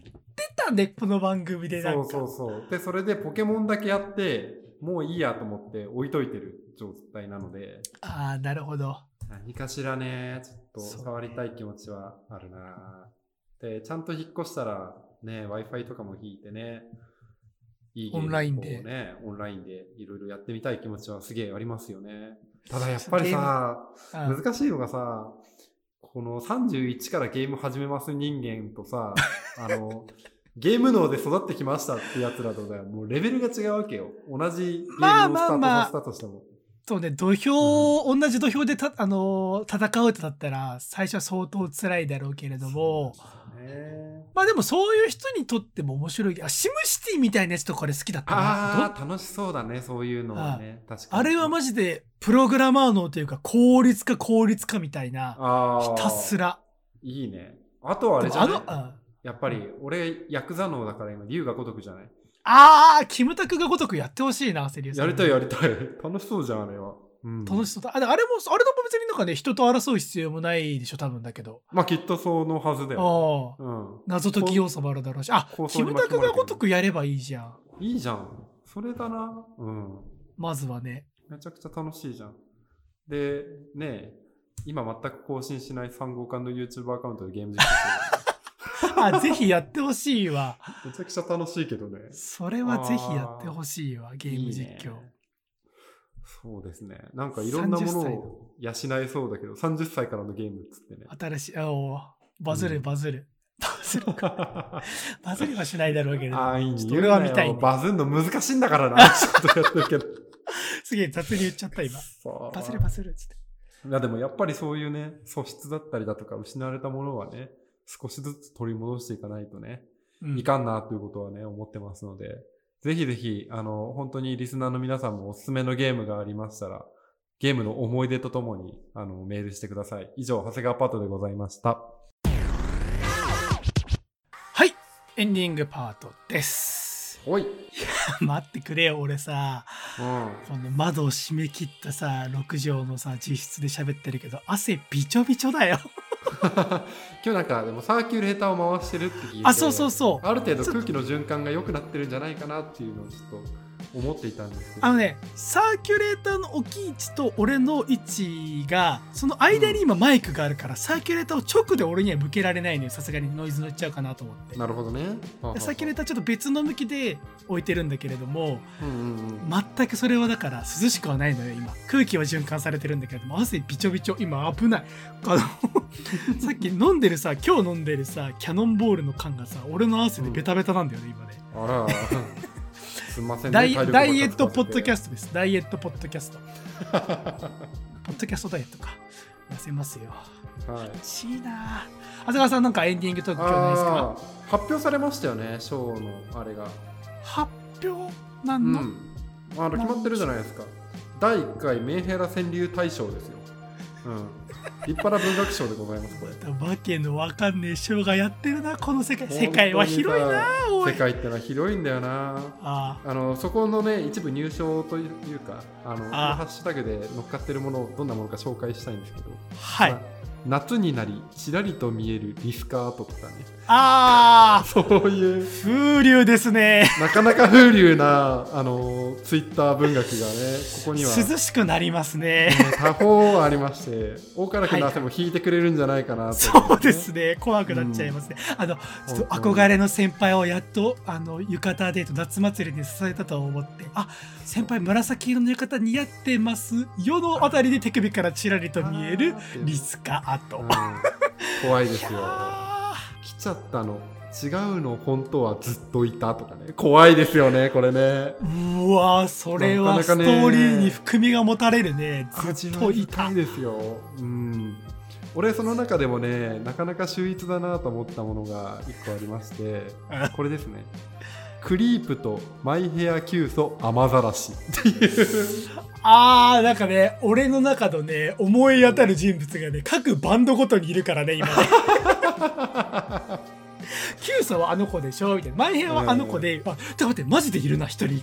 てたね、この番組でなんか。そうそうそう。でそれでポケモンだけやってもういいやと思って置いといてる状態なので。ああ、なるほど。何かしらねちょっと触りたい気持ちはあるな。でちゃんと引っ越したらね w i f i とかも引いてね。いいゲームオンラインで。オンラインでいろいろやってみたい気持ちはすげえありますよね。ただやっぱりさうん難しいのがさこの31からゲーム始めます人間とさあの ゲーム脳で育ってきましたってやつらとだよもうレベルが違うわけよ。同じゲームをスタまあートまあまあさせたとしても、そうね、土俵、同じ土俵でた、あのー戦うってなったら、最初は相当辛いだろうけれども、ね。まあでもそういう人にとっても面白い。あ、シムシティみたいなやつとかで好きだったな。どああ楽しそうだねそういうのはね。確かに。あれはマジで、プログラマー脳というか、効率化効率化みたいな、ひたすら。いいね。あとはあれじゃあの、うんやっぱり俺ヤクザ脳だから今龍が如くじゃない？あー、キムタクがごとくやってほしいな、セリウス。やりたいやりたい 楽しそうじゃんあれは、うん、楽しそうだ。あれも、あれとも別になんかね、人と争う必要もないでしょ、多分だけど。まあきっとそのはずだよ、ああ。うん、謎解き要素もあるだろうし。あキムタクがごとくやればいいじゃん。いいじゃんそれだなうんまずはね。めちゃくちゃ楽しいじゃんでねえ今全く更新しない3号館の YouTube アカウントでゲーム実況して あ、ぜひやってほしいわ。るめちゃくちゃ楽しいけどねそれはぜひやってほしいわ、ゲーム実況。いいねそうですね。なんかいろんなものを養えそうだけど、30歳からのゲームっつってね。新しい、あおバズる、うんバズる。バズるか。バズりはしないだろうけど。ああ、いいねちょっと俺は見たいねバズんの難しいんだからな。ちょっとやってるけど。すげえ雑に言っちゃった、今。バズる、バズるっつって。いやでもやっぱりそういうね、素質だったりだとか失われたものはね、少しずつ取り戻していかないとね、うんいかんなということはね、思ってますので、ぜひぜひ、あの、本当にリスナーの皆さんもおすすめのゲームがありましたら、ゲームの思い出とともに、あの、メールしてください。以上、長谷川パートでございました。はい、エンディングパートです。おい。待ってくれよ、俺さ。うん。この窓を閉め切ったさ、6畳のさ、自室で喋ってるけど、汗びちょびちょだよ。今日なんかでもサーキュレーターを回してるって聞いてあそうそうそう。ある程度空気の循環が良くなってるんじゃないかなっていうのをちょっと思っていたんですけどあのね、サーキュレーターの置き位置と俺の位置が、その間に今マイクがあるから、サーキュレーターを直で俺には向けられないのよ。さすがにノイズ乗っちゃうかなと思って。なるほどねでサーキュレーターちょっと別の向きで置いてるんだけれども、うんうんうん全くそれはだから涼しくはないのよ、今。空気は循環されてるんだけれども、汗びちょびちょ。今危ない。あの、さっき飲んでるさ、今日飲んでるさ、キャノンボールの缶がさ、俺の汗でベタベタなんだよね、今ね。あらすんませんねダイダイエットポッドキャスストです。ダイエットポッドキャスト。ポッドキャストダイエットか。痩せますよ。トはい。しいな。あ長谷川さんなんかエンディングトーク今日ないですか？発表されましたよねショーのあれが。発表なうん。の、あの決まってるじゃないですか。第1回メンヘラ川柳大賞ですよ。うん立派な文学賞でございますこれ。わけのわかんねえ賞がやってるなこの世界。世界は広いな世界ってのは広いんだよな。ああ。のそこのね一部入賞というかあのハッシュタグで乗っかってるものをどんなものか紹介したいんですけど、はい。まあ夏になりちらりと見えるリスカートとかね。ああ そういう。風流ですね。なかなか風流なあのツイッター文学がねここには、ね、涼しくなりますね。多方ありまして大からくの汗も引いてくれるんじゃないかなと、そうですね。怖くなっちゃいますね、あのちょっと憧れの先輩をやっとあの浴衣デート夏祭りに支えたと思ってあ先輩紫色の浴衣似合ってます世のあたりで手首からちらりと見えるリスカート、うん。怖いですよ。あ来ちゃったの。違うの本当はずっといたとかね。怖いですよねこれね。ーうわーそれはストーリーに含みが持たれるね。ず味っといたわいたいですよ。うん。俺その中でもねなかなか秀逸だなと思ったものが1個ありまして。あ。これですねクリープとマイヘアキュウソ雨ざらし。っていうあーなんかね俺の中のね思い当たる人物がね各バンドごとにいるからね今ね。キューサはあの子でしょ？みたいな。マイヘアはあの子で、あちょっと待ってマジでいるな一人。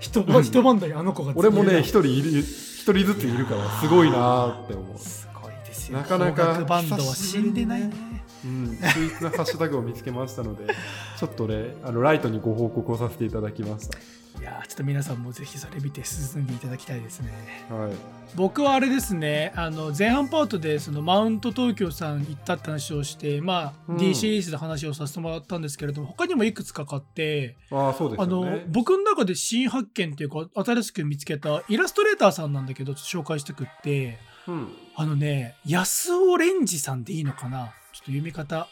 一うん。一バンドにあの子が俺もね一人いる一人ずついるからすごいなって思う。なすごいですよ。なかなかバンドは死んでない。ねうん、秀逸なハッシュタグを見つけましたので ちょっとねあのライトにご報告をさせていただきましいやーちょっと皆さんもぜひそれ見て進んでいただきたいですね。たはい。僕はあれですねあの前半パートでそのマウント東京さん行ったって話をしてまあ、うん。D シリーズで話をさせてもらったんですけれども他にもいくつか買ってああそうですあの僕の中で新発見っていうか新しく見つけたイラストレーターさんなんだけど紹介してくって。うん。あのね安尾レンジさんでいいのかな？ちょっと読み方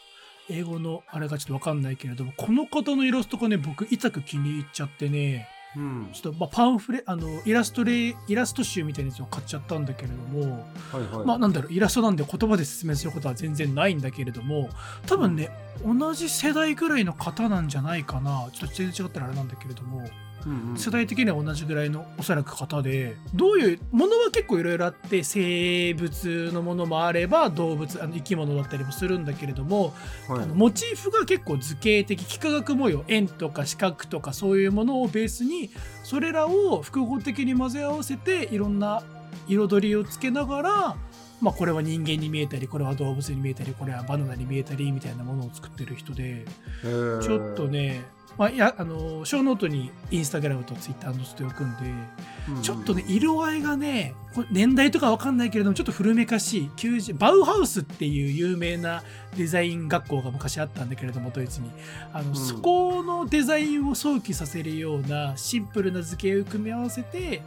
英語のあれがちょっとわかんないけれどもこの方のイラストがね僕痛く気に入っちゃってねうん。ちょっとまあパンフレあのイラストレイラスト集みたいなやつを買っちゃったんだけれどもはいはい、まあなんだろうイラストなんで言葉で説明することは全然ないんだけれども多分ね同じ世代ぐらいの方なんじゃないかな。ちょっと全然違ったらあれなんだけれどもうんうん。世代的には同じぐらいのおそらく方でどういうものは結構いろいろあって生物のものもあれば動物あの生き物だったりもするんだけれども、はい。あのモチーフが結構図形的幾何学模様円とか四角とかそういうものをベースにそれらを複合的に混ぜ合わせていろんな彩りをつけながら、まあ、これは人間に見えたりこれは動物に見えたりこれはバナナに見えたりみたいなものを作ってる人でちょっとね、まあ、いやあのショーノートにインスタグラムとツイッター載せておくんでうん。ちょっとね色合いがね年代とかわかんないけれどもちょっと古めかしい90バウハウスっていう有名なデザイン学校が昔あったんだけれどもドイツに。あの、ん。そこのデザインを想起させるようなシンプルな図形を組み合わせて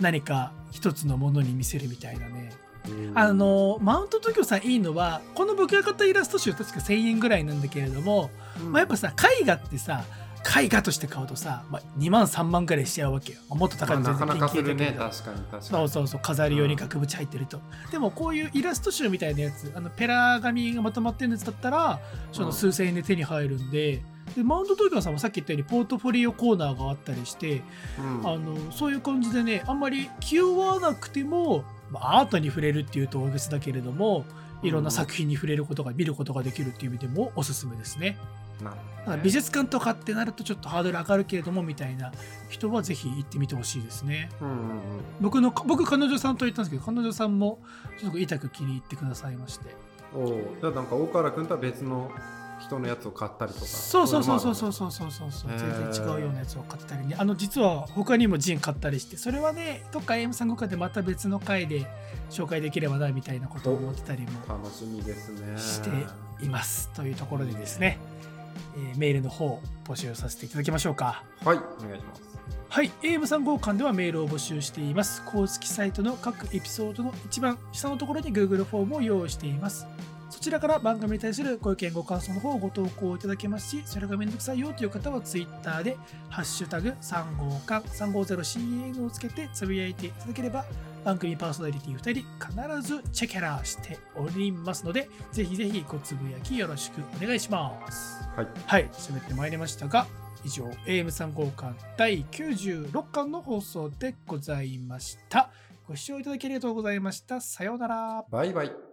何か一つのものに見せるみたいなね。うん。あのマウント東京さんいいのはこの僕が買ったイラスト集確か1000円ぐらいなんだけれども、うん。まあ、やっぱさ絵画ってさ絵画として買うとさ、まあ、2万3万ぐらいしちゃうわけよ、まあもっと高いの全然ピンキリだけど。確かに確かに。そうそうそう飾り用に額縁入ってると、でもこういうイラスト集みたいなやつあのペラ紙がまとまってるやつだったらその数千円で手に入るんで,、でマウント東京さんもさっき言ったようにポートフォリオコーナーがあったりして、うん。あのそういう感じでねあんまり気負わなくても、まあ、アートに触れるっていうと大げさだけれどもいろんな作品に触れることが見ることができるっていう意味でもおすすめですね。なるほだからどね美術館とかってなるとちょっとハードル上がるけれどもみたいな人はぜひ行ってみてほしいですね。うんうんうん。僕の僕彼女さんと言ったんですけど彼女さんもすごく痛く気に入ってくださいまして。おう。じゃあなんか大河原君とは別の人のやつを買ったりとか？そうそうそうそうそううそうそうそうそう。へ全ー然違うようなやつを買ったりね。あの実は他にもジン買ったりしてそれはねどっか AM さんごかでまた別の回で紹介できればなみたいなことを思ってたりも楽しみですね。していますというところでですね、えーメールの方募集させていただきましょうかはいお願いしますはい、AM3 号館ではメールを募集しています。公式サイトの各エピソードの一番下のところに Google フォームを用意しています。そちらから番組に対するご意見、ご感想の方をご投稿いただけますし、それがめんどくさいよという方は Twitter で、ハッシュタグ3号館 350CN をつけてつぶやいていただければ、番組パーソナリティ2人必ずチェケラーしておりますので、ぜひぜひごつぶやきよろしくお願いします。はいはい、喋ってまいりましたが、以上、AM3 号館第96巻の放送でございました。ご視聴いただきありがとうございました。さようなら。バイバイ